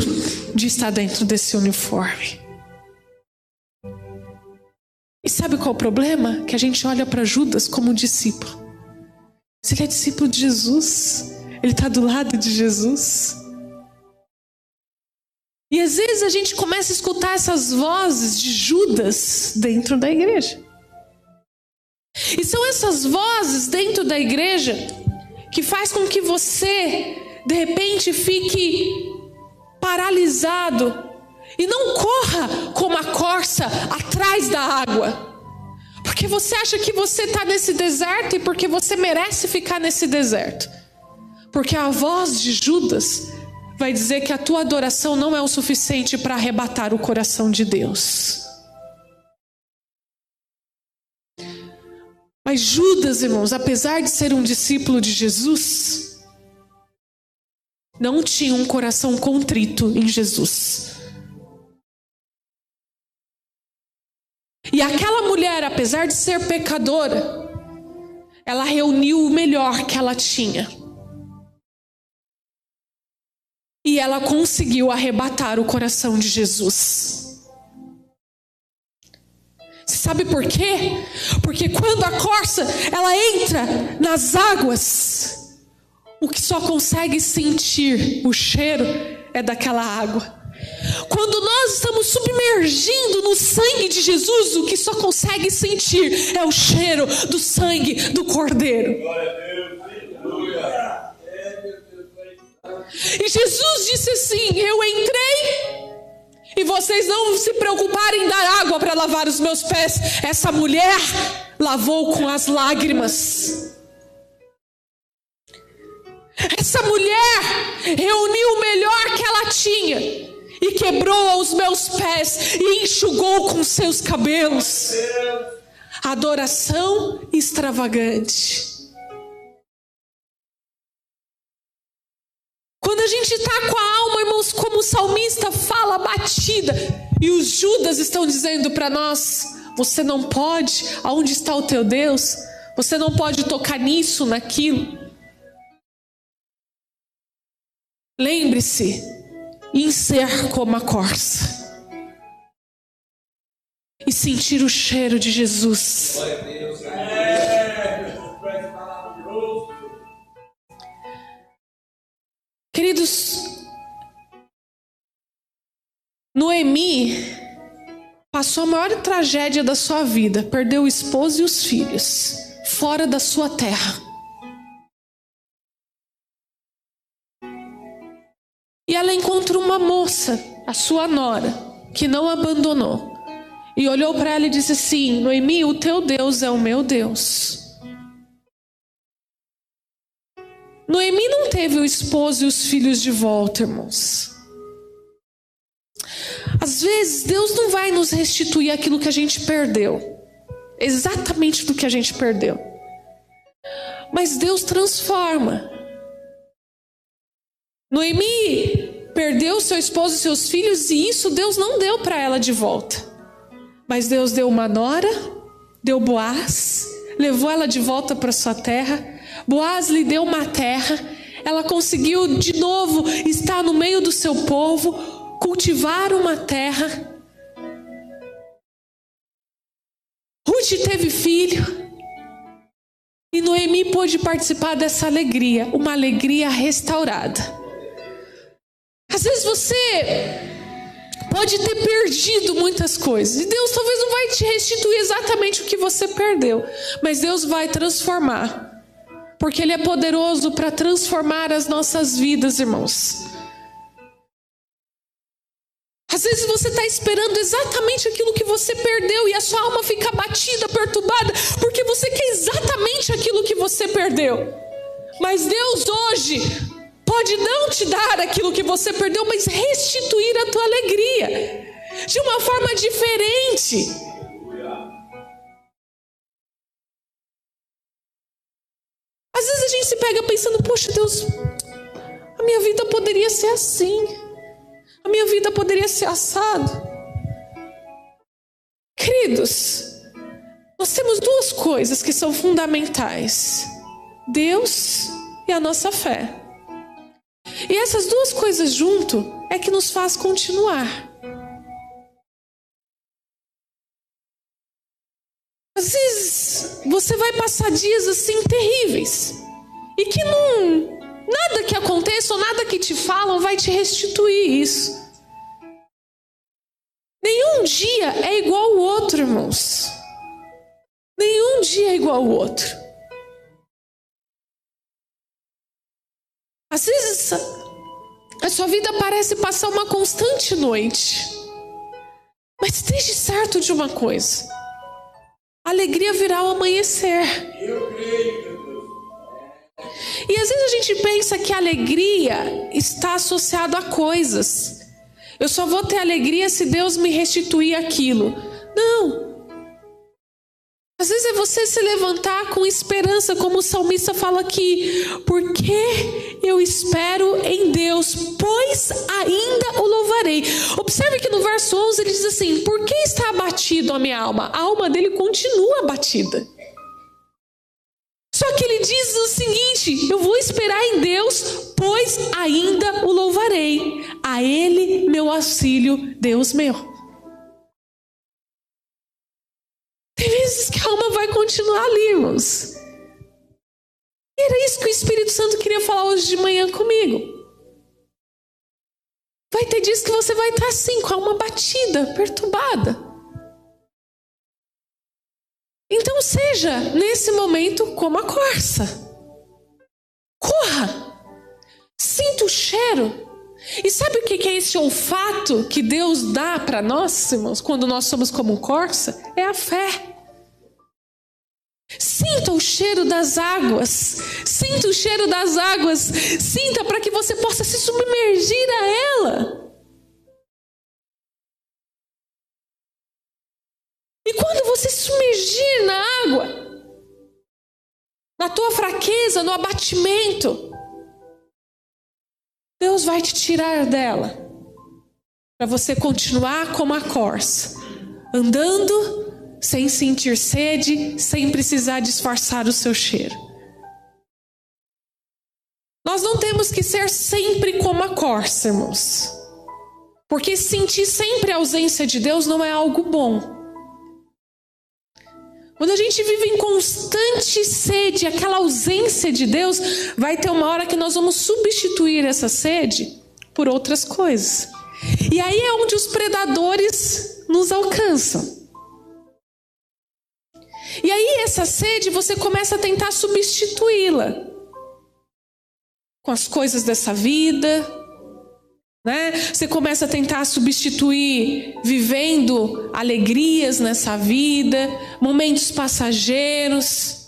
de estar dentro desse uniforme. E sabe qual é o problema? Que a gente olha para Judas como discípulo. Se ele é discípulo de Jesus, ele está do lado de Jesus. E às vezes a gente começa a escutar essas vozes de Judas dentro da igreja. E são essas vozes dentro da igreja que faz com que você de repente fique paralisado e não corra como a corça atrás da água. Porque você acha que você está nesse deserto e porque você merece ficar nesse deserto. Porque a voz de Judas vai dizer que a tua adoração não é o suficiente para arrebatar o coração de Deus. Mas Judas, irmãos, apesar de ser um discípulo de Jesus, não tinha um coração contrito em Jesus. E aquela mulher, apesar de ser pecadora, ela reuniu o melhor que ela tinha e ela conseguiu arrebatar o coração de Jesus. Você sabe por quê? Porque quando a corça ela entra nas águas, o que só consegue sentir o cheiro é daquela água. Quando nós estamos submergindo no sangue de Jesus, o que só consegue sentir é o cheiro do sangue do Cordeiro. Glória a Deus. Aleluia. E Jesus disse assim: Eu entrei e vocês não se preocuparem em dar água para lavar os meus pés. Essa mulher lavou com as lágrimas. Essa mulher reuniu o melhor que ela tinha e quebrou aos meus pés e enxugou com seus cabelos. Adoração extravagante. Quando a gente está com a alma, irmãos, como o salmista fala, batida, e os Judas estão dizendo para nós: você não pode, aonde está o teu Deus? Você não pode tocar nisso, naquilo. Lembre-se, em ser como a corça e sentir o cheiro de Jesus. Queridos, Noemi passou a maior tragédia da sua vida, perdeu o esposo e os filhos, fora da sua terra. E ela encontrou uma moça, a sua nora, que não abandonou. E olhou para ela e disse assim: Noemi, o teu Deus é o meu Deus. Noemi não teve o esposo e os filhos de volta, irmãos. Às vezes, Deus não vai nos restituir aquilo que a gente perdeu, exatamente do que a gente perdeu. Mas Deus transforma. Noemi perdeu seu esposo e seus filhos, e isso Deus não deu para ela de volta. Mas Deus deu uma nora, deu Boaz, levou ela de volta para sua terra. Boaz lhe deu uma terra, ela conseguiu de novo estar no meio do seu povo, cultivar uma terra. Ruth teve filho. E Noemi pôde participar dessa alegria, uma alegria restaurada. Às vezes você pode ter perdido muitas coisas. E Deus talvez não vai te restituir exatamente o que você perdeu. Mas Deus vai transformar. Porque Ele é poderoso para transformar as nossas vidas, irmãos. Às vezes você está esperando exatamente aquilo que você perdeu e a sua alma fica batida, perturbada, porque você quer exatamente aquilo que você perdeu. Mas Deus hoje pode não te dar aquilo que você perdeu, mas restituir a tua alegria de uma forma diferente. Se pega pensando, poxa Deus, a minha vida poderia ser assim, a minha vida poderia ser assado. Queridos, nós temos duas coisas que são fundamentais: Deus e a nossa fé. E essas duas coisas junto é que nos faz continuar. Às vezes você vai passar dias assim terríveis e que não nada que aconteça ou nada que te falam vai te restituir isso. Nenhum dia é igual ao outro, irmãos. Nenhum dia é igual ao outro. Às vezes a sua vida parece passar uma constante noite. Mas esteja certo de uma coisa: a alegria virá ao amanhecer. E às vezes a gente pensa que a alegria está associada a coisas. Eu só vou ter alegria se Deus me restituir aquilo. Não. Às vezes é você se levantar com esperança, como o salmista fala aqui, porque eu espero em Deus, pois ainda o louvarei. Observe que no verso 11 ele diz assim: Por que está abatido a minha alma? A alma dele continua abatida. Ele diz o seguinte: Eu vou esperar em Deus, pois ainda o louvarei. A Ele meu auxílio, Deus meu. Tem vezes que a alma vai continuar ali, irmãos. E era isso que o Espírito Santo queria falar hoje de manhã comigo. Vai ter dias que você vai estar assim, com a alma batida, perturbada. Então seja, nesse momento, como a corça. Corra. Sinta o cheiro. E sabe o que é esse olfato que Deus dá para nós, irmãos, quando nós somos como corça? É a fé. Sinta o cheiro das águas. Sinta o cheiro das águas. Sinta para que você possa se submergir a ela. Você submergir na água, na tua fraqueza, no abatimento, Deus vai te tirar dela para você continuar como a corça, andando sem sentir sede, sem precisar disfarçar o seu cheiro. Nós não temos que ser sempre como a corça, irmãos. Porque sentir sempre a ausência de Deus não é algo bom. Quando a gente vive em constante sede, aquela ausência de Deus, vai ter uma hora que nós vamos substituir essa sede por outras coisas. E aí é onde os predadores nos alcançam. E aí essa sede você começa a tentar substituí-la com as coisas dessa vida, né? Você começa a tentar substituir vivendo alegrias nessa vida, momentos passageiros.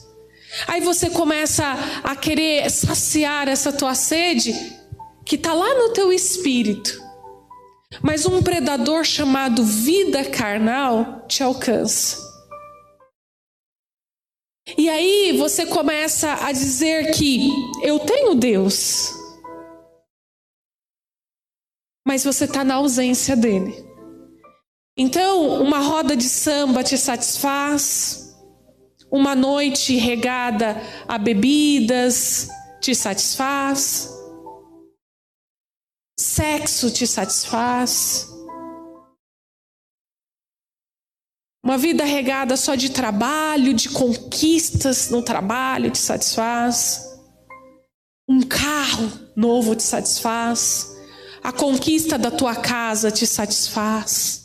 Aí você começa a querer saciar essa tua sede que está lá no teu espírito. Mas um predador chamado vida carnal te alcança. E aí você começa a dizer que eu tenho Deus, mas você está na ausência dele. Então, uma roda de samba te satisfaz, uma noite regada a bebidas te satisfaz, sexo te satisfaz. Uma vida regada só de trabalho, de conquistas no trabalho te satisfaz. Um carro novo te satisfaz. A conquista da tua casa te satisfaz.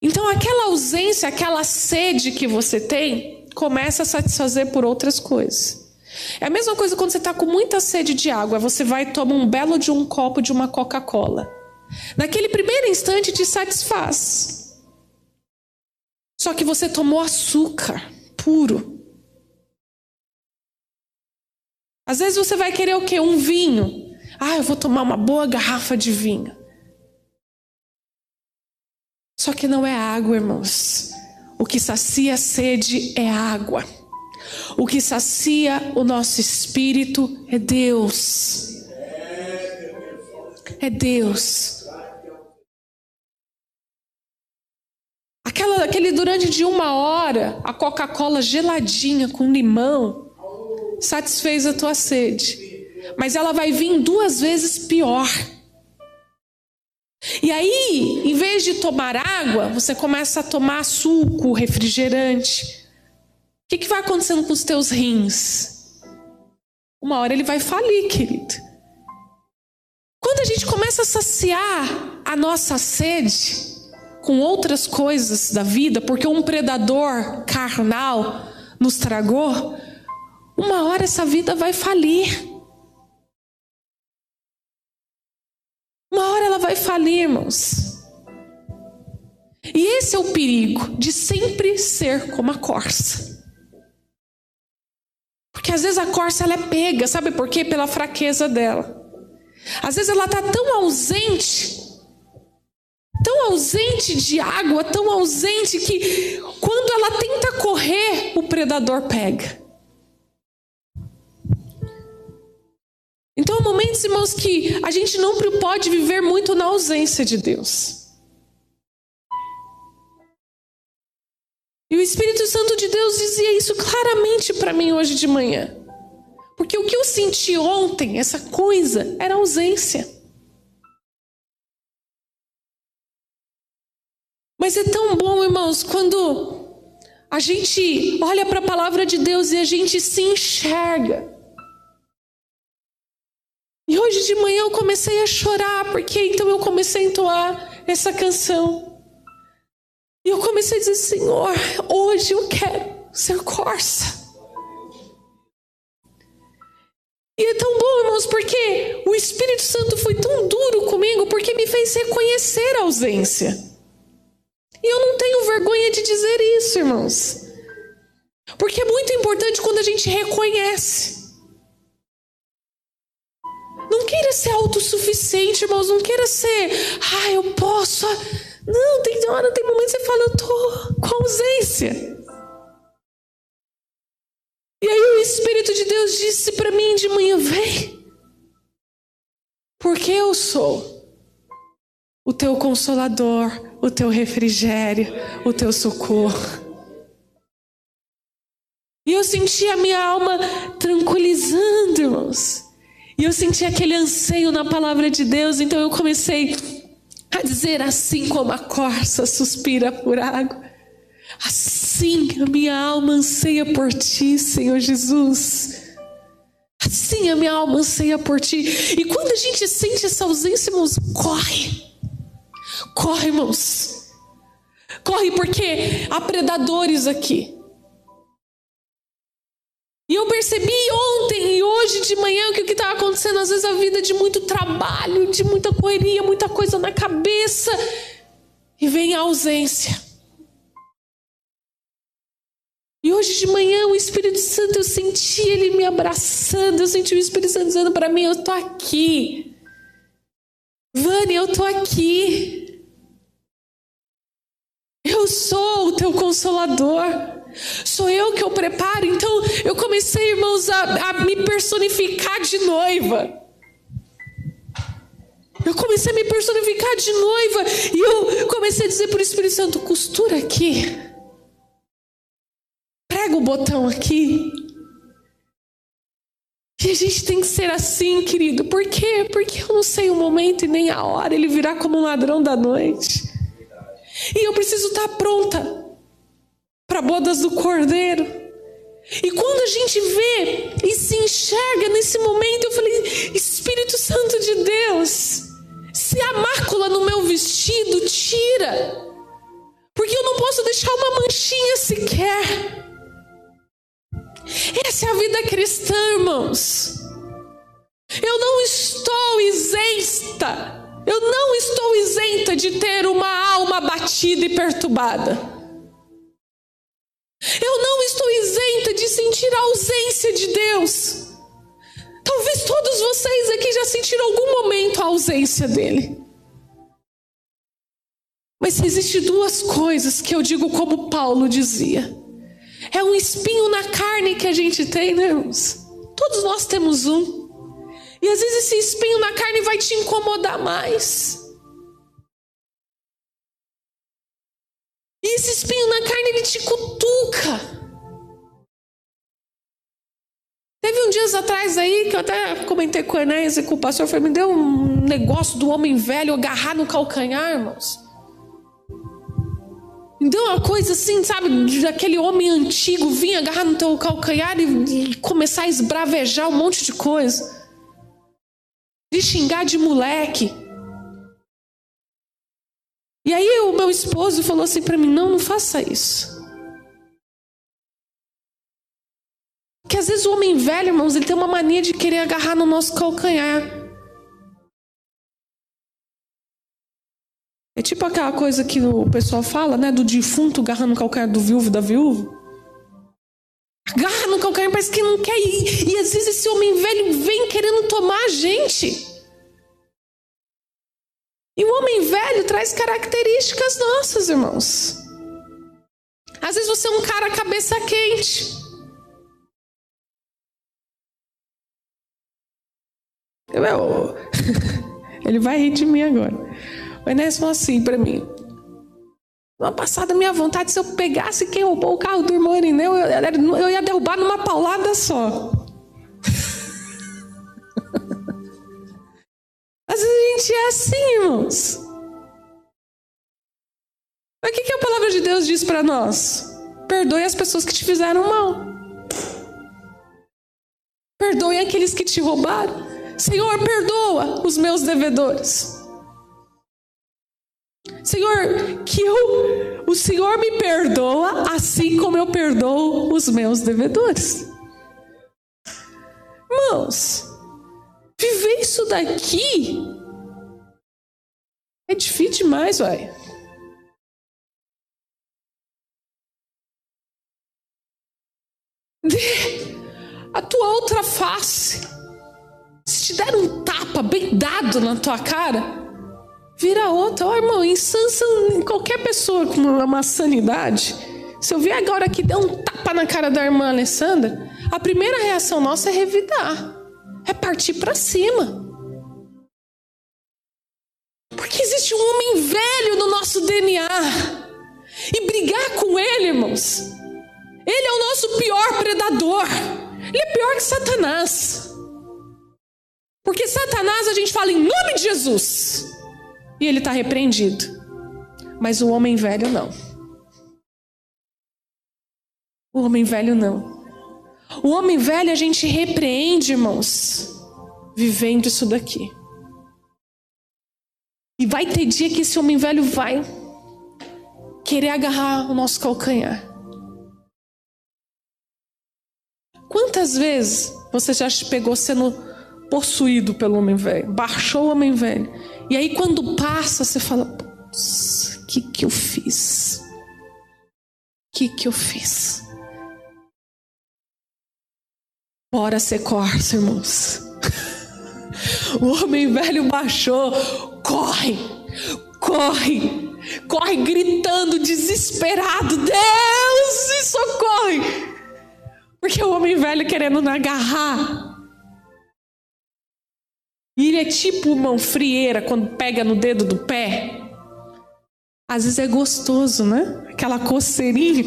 Então, aquela ausência, aquela sede que você tem, começa a satisfazer por outras coisas. É a mesma coisa quando você está com muita sede de água, você vai e toma um belo de um copo de uma Coca-Cola. Naquele primeiro instante te satisfaz. Só que você tomou açúcar puro. Às vezes você vai querer o quê? Um vinho. Ah, eu vou tomar uma boa garrafa de vinho. Só que não é água, irmãos. O que sacia a sede é água. O que sacia o nosso espírito é Deus. É Deus. Aquela, aquele durante de uma hora, a Coca-Cola geladinha com limão satisfez a tua sede. Mas ela vai vir duas vezes pior. E aí, em vez de tomar água, você começa a tomar suco, refrigerante. O que, que vai acontecendo com os teus rins? Uma hora ele vai falir, querido. Quando a gente começa a saciar a nossa sede com outras coisas da vida, porque um predador carnal nos tragou, uma hora essa vida vai falir. Uma hora ela vai falir, irmãos. E esse é o perigo de sempre ser como a corça. Porque às vezes a corça ela é pega, sabe por quê? Pela fraqueza dela. Às vezes ela está tão ausente, tão ausente de água, tão ausente que quando ela tenta correr, o predador pega. Então, há momentos, irmãos, que a gente não pode viver muito na ausência de Deus. E o Espírito Santo de Deus dizia isso claramente para mim hoje de manhã. Porque o que eu senti ontem, essa coisa, era ausência. Mas é tão bom, irmãos, quando a gente olha para a palavra de Deus e a gente se enxerga. Hoje de manhã eu comecei a chorar, porque então eu comecei a entoar essa canção. E eu comecei a dizer: Senhor, hoje eu quero ser corça. E é tão bom, irmãos, porque o Espírito Santo foi tão duro comigo, porque me fez reconhecer a ausência. E eu não tenho vergonha de dizer isso, irmãos. Porque é muito importante quando a gente reconhece. Queira ser autossuficiente, irmãos. Não queira ser, ah, eu posso. Não, tem hora, tem momento que você fala, eu tô com ausência. E aí o Espírito de Deus disse para mim de manhã: vem, porque eu sou o teu consolador, o teu refrigério, o teu socorro. E eu senti a minha alma tranquilizando, irmãos. E eu senti aquele anseio na palavra de Deus, então eu comecei a dizer assim como a corça suspira por água. Assim a minha alma anseia por ti, Senhor Jesus. Assim a minha alma anseia por ti. E quando a gente sente essa ausência, irmãos, corre. Corre, irmãos. Corre porque há predadores aqui. E eu percebi hoje de manhã que o que estava acontecendo, às vezes, a vida de muito trabalho, de muita correria, muita coisa na cabeça, e vem a ausência. E hoje de manhã o Espírito Santo, eu senti ele me abraçando, eu senti o Espírito Santo dizendo para mim: Eu estou aqui. Vânia, eu estou aqui. Eu sou o teu consolador. Sou eu que eu preparo. Então eu comecei, irmãos, a, a me personificar de noiva. Eu comecei a me personificar de noiva. E eu comecei a dizer para o Espírito Santo: costura aqui. Prega o botão aqui. E a gente tem que ser assim, querido. Por quê? Porque eu não sei o momento e nem a hora. Ele virá como um ladrão da noite. E eu preciso estar pronta para bodas do Cordeiro. E quando a gente vê e se enxerga nesse momento, eu falei: Espírito Santo de Deus, se a mácula no meu vestido, tira, porque eu não posso deixar uma manchinha sequer. Essa é a vida cristã, irmãos. Eu não estou isenta, eu não estou isenta de ter uma alma batida e perturbada. Eu não estou isenta de sentir a ausência de Deus. Talvez todos vocês aqui já sentiram algum momento a ausência dele. Mas existem duas coisas que eu digo como Paulo dizia. É um espinho na carne que a gente tem, né, irmãos? Todos nós temos um. E às vezes esse espinho na carne vai te incomodar mais. E esse espinho na carne, ele te cutuca. Teve um dias atrás aí que eu até comentei com o Enéas e com o pastor, foi, me deu um negócio do homem velho agarrar no calcanhar, irmãos. Me deu uma coisa assim, sabe, daquele homem antigo vir agarrar no teu calcanhar e, e começar a esbravejar um monte de coisa. De xingar de moleque. Meu esposo falou assim para mim: não, não faça isso. Porque às vezes o homem velho, irmãos, ele tem uma mania de querer agarrar no nosso calcanhar. É tipo aquela coisa que o pessoal fala, né? Do defunto agarrando no calcanhar do viúvo da viúva. Agarra no calcanhar, parece que não quer ir. E às vezes esse homem velho vem querendo tomar a gente. Homem velho traz características nossas, irmãos. Às vezes você é um cara cabeça quente. Eu, *laughs* ele vai rir de mim agora. O Enéas falou assim para mim. Uma passada, minha vontade, se eu pegasse quem roubou o carro do irmão Irineu, eu, eu ia derrubar numa paulada só. Assim, irmãos. Mas o que, que a palavra de Deus diz para nós? Perdoe as pessoas que te fizeram mal. Perdoe aqueles que te roubaram. Senhor, perdoa os meus devedores. Senhor, que eu, o Senhor me perdoa assim como eu perdoo os meus devedores. Irmãos, Viver isso daqui é difícil demais, uai. a tua outra face. Se te der um tapa bem dado na tua cara, vira outra. Ó, oh, irmão, em Sansa, qualquer pessoa com uma sanidade, se eu ver agora que deu um tapa na cara da irmã Alessandra, a primeira reação nossa é revidar, é partir para cima. Um homem velho no nosso DNA. E brigar com ele, irmãos, ele é o nosso pior predador. Ele é pior que Satanás. Porque Satanás a gente fala em nome de Jesus. E ele está repreendido. Mas o homem velho não. O homem velho não. O homem velho a gente repreende, irmãos, vivendo isso daqui. E vai ter dia que esse homem velho vai querer agarrar o nosso calcanhar. Quantas vezes você já se pegou sendo possuído pelo homem velho? Baixou o homem velho. E aí quando passa, você fala: o que que eu fiz? O que que eu fiz? Bora ser corça, irmãos. *laughs* o homem velho baixou. Corre! Corre! Corre gritando, desesperado. Deus, me socorre! Porque o homem velho querendo me agarrar. E ele é tipo mão frieira quando pega no dedo do pé. Às vezes é gostoso, né? Aquela coceirinha.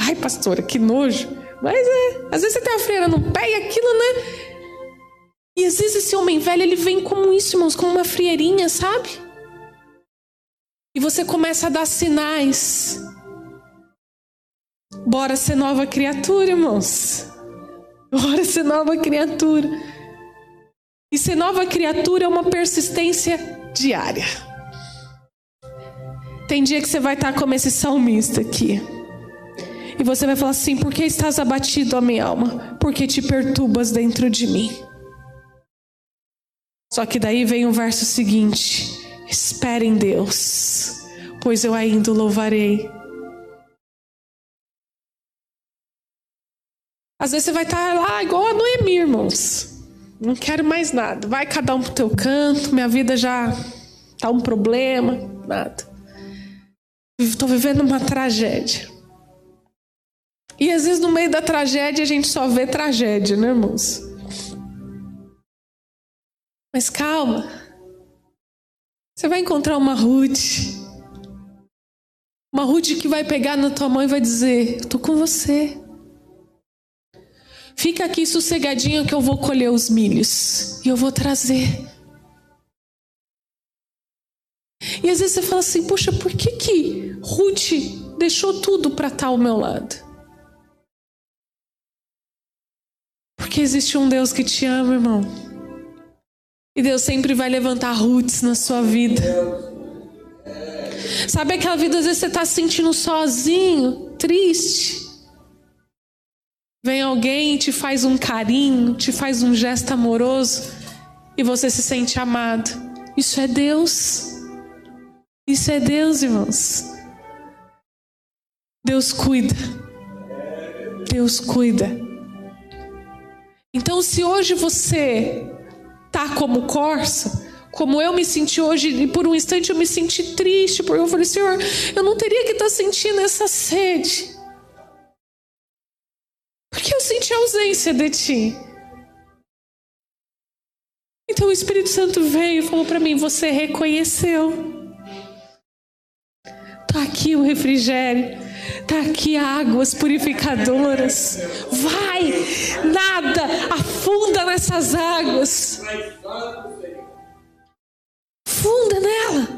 Ai, pastora, que nojo. Mas é. Às vezes você tem a frieira no pé e aquilo, né? E às vezes esse homem velho, ele vem como isso, irmãos, como uma frieirinha, sabe? E você começa a dar sinais. Bora ser nova criatura, irmãos. Bora ser nova criatura. E ser nova criatura é uma persistência diária. Tem dia que você vai estar como esse salmista aqui. E você vai falar assim: Por que estás abatido, ó minha alma? Porque te perturbas dentro de mim. Só que daí vem o verso seguinte: Espere em Deus, pois eu ainda o louvarei Às vezes você vai estar lá igual a Noemi, irmãos. Não quero mais nada. Vai cada um pro teu canto. Minha vida já tá um problema. Nada. Estou vivendo uma tragédia. E às vezes no meio da tragédia a gente só vê tragédia, né, irmãos? Mas calma. Você vai encontrar uma Ruth. Uma Ruth que vai pegar na tua mão e vai dizer: Eu tô com você. Fica aqui sossegadinho que eu vou colher os milhos e eu vou trazer. E às vezes você fala assim: puxa, por que que Ruth deixou tudo para estar ao meu lado? Porque existe um Deus que te ama, irmão. E Deus sempre vai levantar Ruths na sua vida. Sabe aquela vida, às vezes você está se sentindo sozinho, triste. Vem alguém te faz um carinho, te faz um gesto amoroso e você se sente amado. Isso é Deus. Isso é Deus, irmãos. Deus cuida. Deus cuida. Então, se hoje você tá como corça, como eu me senti hoje, e por um instante eu me senti triste, porque eu falei, Senhor, eu não teria que estar tá sentindo essa sede porque eu senti a ausência de ti. Então o Espírito Santo veio e falou para mim: Você reconheceu. Tá aqui o refrigério. Tá aqui águas purificadoras. Vai, nada, afunda nessas águas. Funda nela.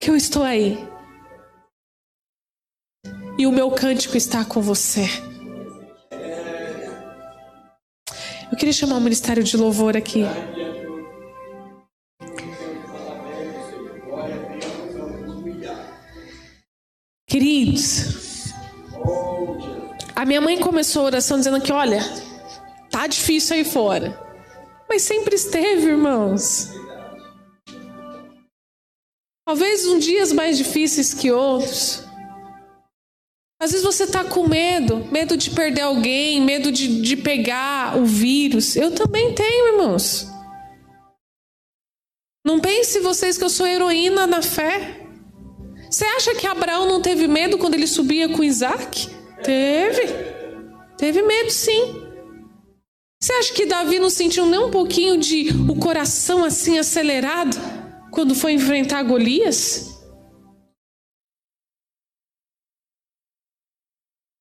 Que eu estou aí. E o meu cântico está com você. Eu queria chamar o ministério de louvor aqui. Queridos, a minha mãe começou a oração dizendo que, olha, tá difícil aí fora. Mas sempre esteve, irmãos. Talvez um dias mais difíceis que outros. Às vezes você está com medo, medo de perder alguém, medo de, de pegar o vírus. Eu também tenho, irmãos. Não pense vocês que eu sou heroína na fé. Você acha que Abraão não teve medo quando ele subia com Isaac? Teve. Teve medo, sim. Você acha que Davi não sentiu nem um pouquinho de o coração assim acelerado quando foi enfrentar Golias?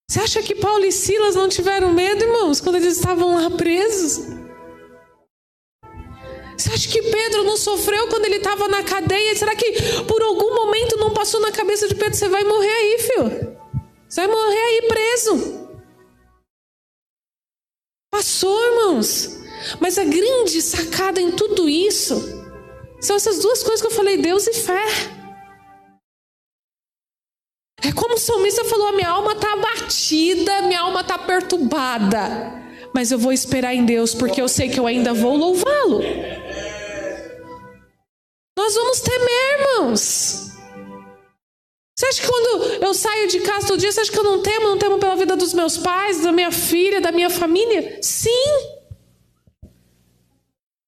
Você acha que Paulo e Silas não tiveram medo, irmãos, quando eles estavam lá presos? Você acha que Pedro não sofreu quando ele estava na cadeia? Será que por algum momento não passou na cabeça de Pedro? Você vai morrer aí, filho. Você vai morrer aí preso. Passou, irmãos. Mas a grande sacada em tudo isso são essas duas coisas que eu falei: Deus e fé. É como o salmista falou: a minha alma está abatida, minha alma está perturbada. Mas eu vou esperar em Deus, porque eu sei que eu ainda vou louvá-lo. Nós vamos temer, irmãos. Você acha que quando eu saio de casa todo dia, você acha que eu não temo? Não temo pela vida dos meus pais, da minha filha, da minha família? Sim.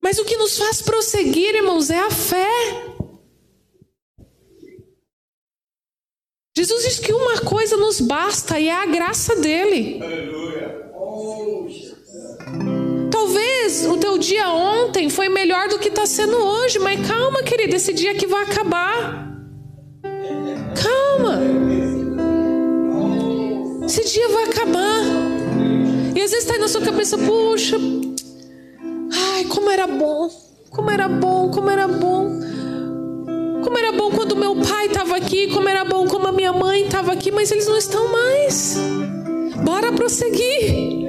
Mas o que nos faz prosseguir, irmãos, é a fé. Jesus diz que uma coisa nos basta e é a graça dele. Talvez o teu dia ontem foi melhor do que está sendo hoje, mas calma, querida, esse dia que vai acabar. Calma. Esse dia vai acabar. E às vezes está aí na sua cabeça, puxa, ai, como era bom, como era bom, como era bom. Como era bom quando meu pai estava aqui, como era bom quando a minha mãe estava aqui, mas eles não estão mais. Bora prosseguir.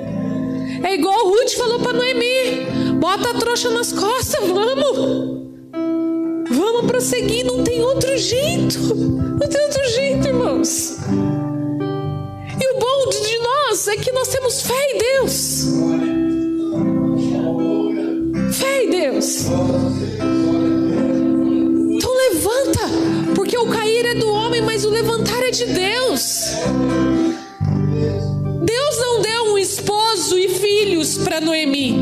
É igual o Ruth falou para Noemi: bota a trouxa nas costas, vamos. Vamos prosseguir, não tem outro jeito. Não tem outro jeito, irmãos. E o bom de nós é que nós temos fé em Deus. Fé em Deus levanta, porque o cair é do homem, mas o levantar é de Deus. Deus não deu um esposo e filhos para Noemi,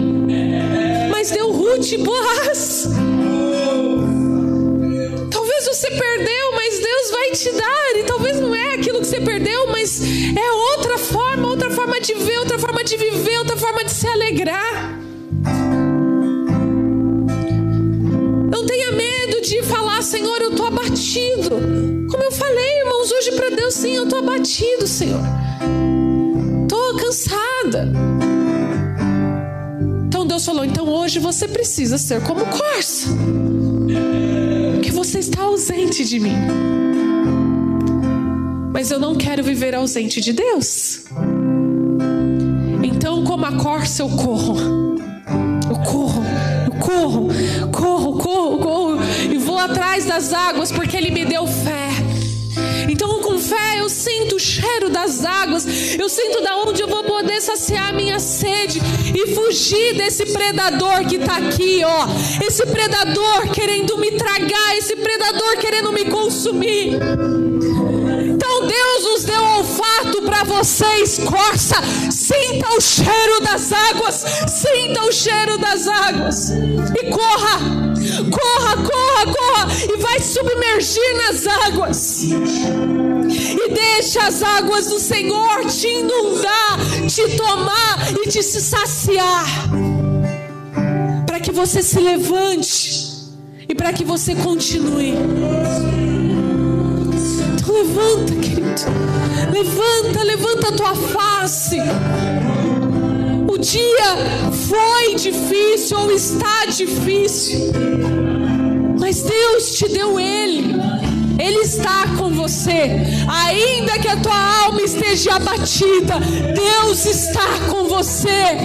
mas deu Ruth e Boaz. Você perdeu, mas Deus vai te dar, e talvez não é aquilo que você perdeu, mas é outra forma, outra forma de ver, outra forma de viver, outra forma de se alegrar. de falar, Senhor, eu estou abatido. Como eu falei, irmãos, hoje para Deus, sim, eu estou abatido, Senhor. Estou cansada. Então Deus falou: então hoje você precisa ser como porque você está ausente de mim. Mas eu não quero viver ausente de Deus. Então, como a corça, eu corro. Eu corro, eu corro, corro, corro, corro vou atrás das águas porque Ele me deu fé. Eu sinto o cheiro das águas, eu sinto da onde eu vou poder saciar minha sede e fugir desse predador que está aqui, ó. Esse predador querendo me tragar, esse predador querendo me consumir. Então, Deus nos deu olfato para vocês, corça. Sinta o cheiro das águas, sinta o cheiro das águas e corra corra, corra, corra e vai submergir nas águas. E deixa as águas do Senhor te inundar, te tomar e te saciar. Para que você se levante e para que você continue. Então levanta, querido. Levanta, levanta a tua face. O dia foi difícil ou está difícil, mas Deus te deu Ele. Ele está com você, ainda que a tua alma esteja abatida, Deus está com você.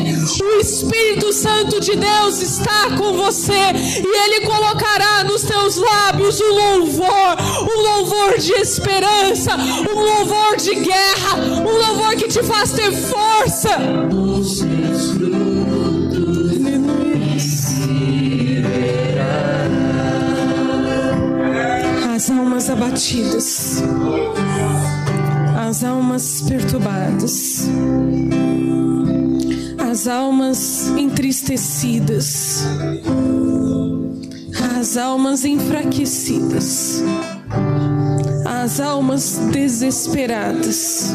O Espírito Santo de Deus está com você e Ele colocará nos teus lábios um louvor, um louvor de esperança, um louvor de guerra, um louvor que te faz ter força. Almas abatidas, as almas perturbadas, as almas entristecidas, as almas enfraquecidas, as almas desesperadas.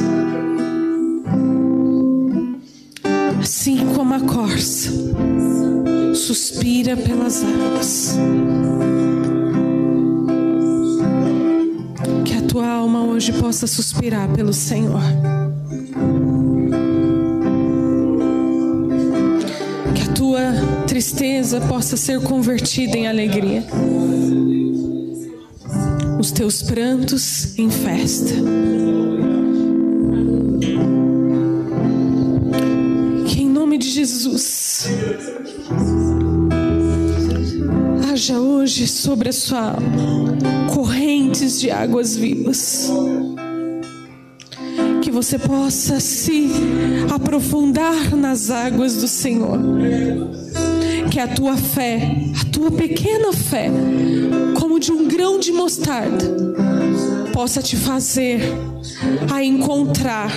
Assim como a corça suspira pelas águas. Hoje possa suspirar pelo Senhor. Que a tua tristeza possa ser convertida em alegria. Os teus prantos em festa. Que em nome de Jesus haja hoje sobre a sua alma de águas vivas. Que você possa se aprofundar nas águas do Senhor. Que a tua fé, a tua pequena fé, como de um grão de mostarda, possa te fazer a encontrar,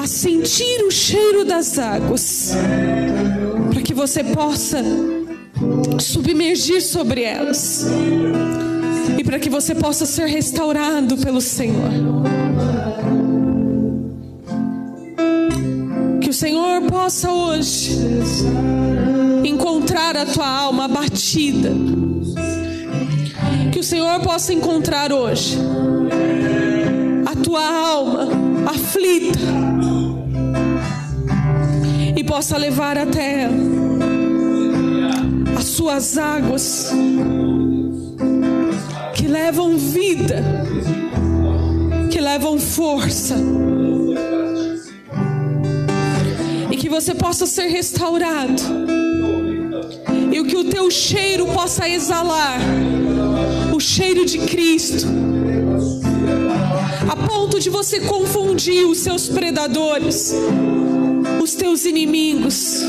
a sentir o cheiro das águas, para que você possa submergir sobre elas para que você possa ser restaurado pelo Senhor. Que o Senhor possa hoje encontrar a tua alma abatida. Que o Senhor possa encontrar hoje a tua alma aflita e possa levar até ela as suas águas que levam vida, que levam força. E que você possa ser restaurado. E o que o teu cheiro possa exalar o cheiro de Cristo. A ponto de você confundir os seus predadores, os teus inimigos.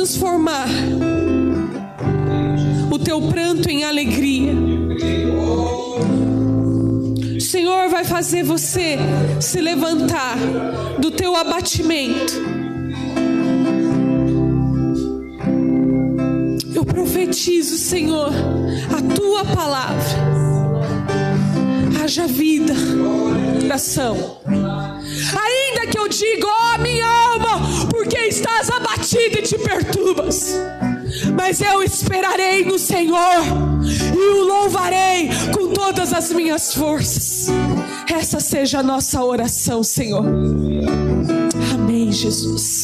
Transformar o teu pranto em alegria. O Senhor vai fazer você se levantar do teu abatimento. Eu profetizo, Senhor, a tua palavra. Haja vida, coração. Ainda que eu diga, ó oh, minha alma, porque estás abatida e te perturbas. Mas eu esperarei no Senhor e o louvarei com todas as minhas forças. Essa seja a nossa oração, Senhor. Amém, Jesus.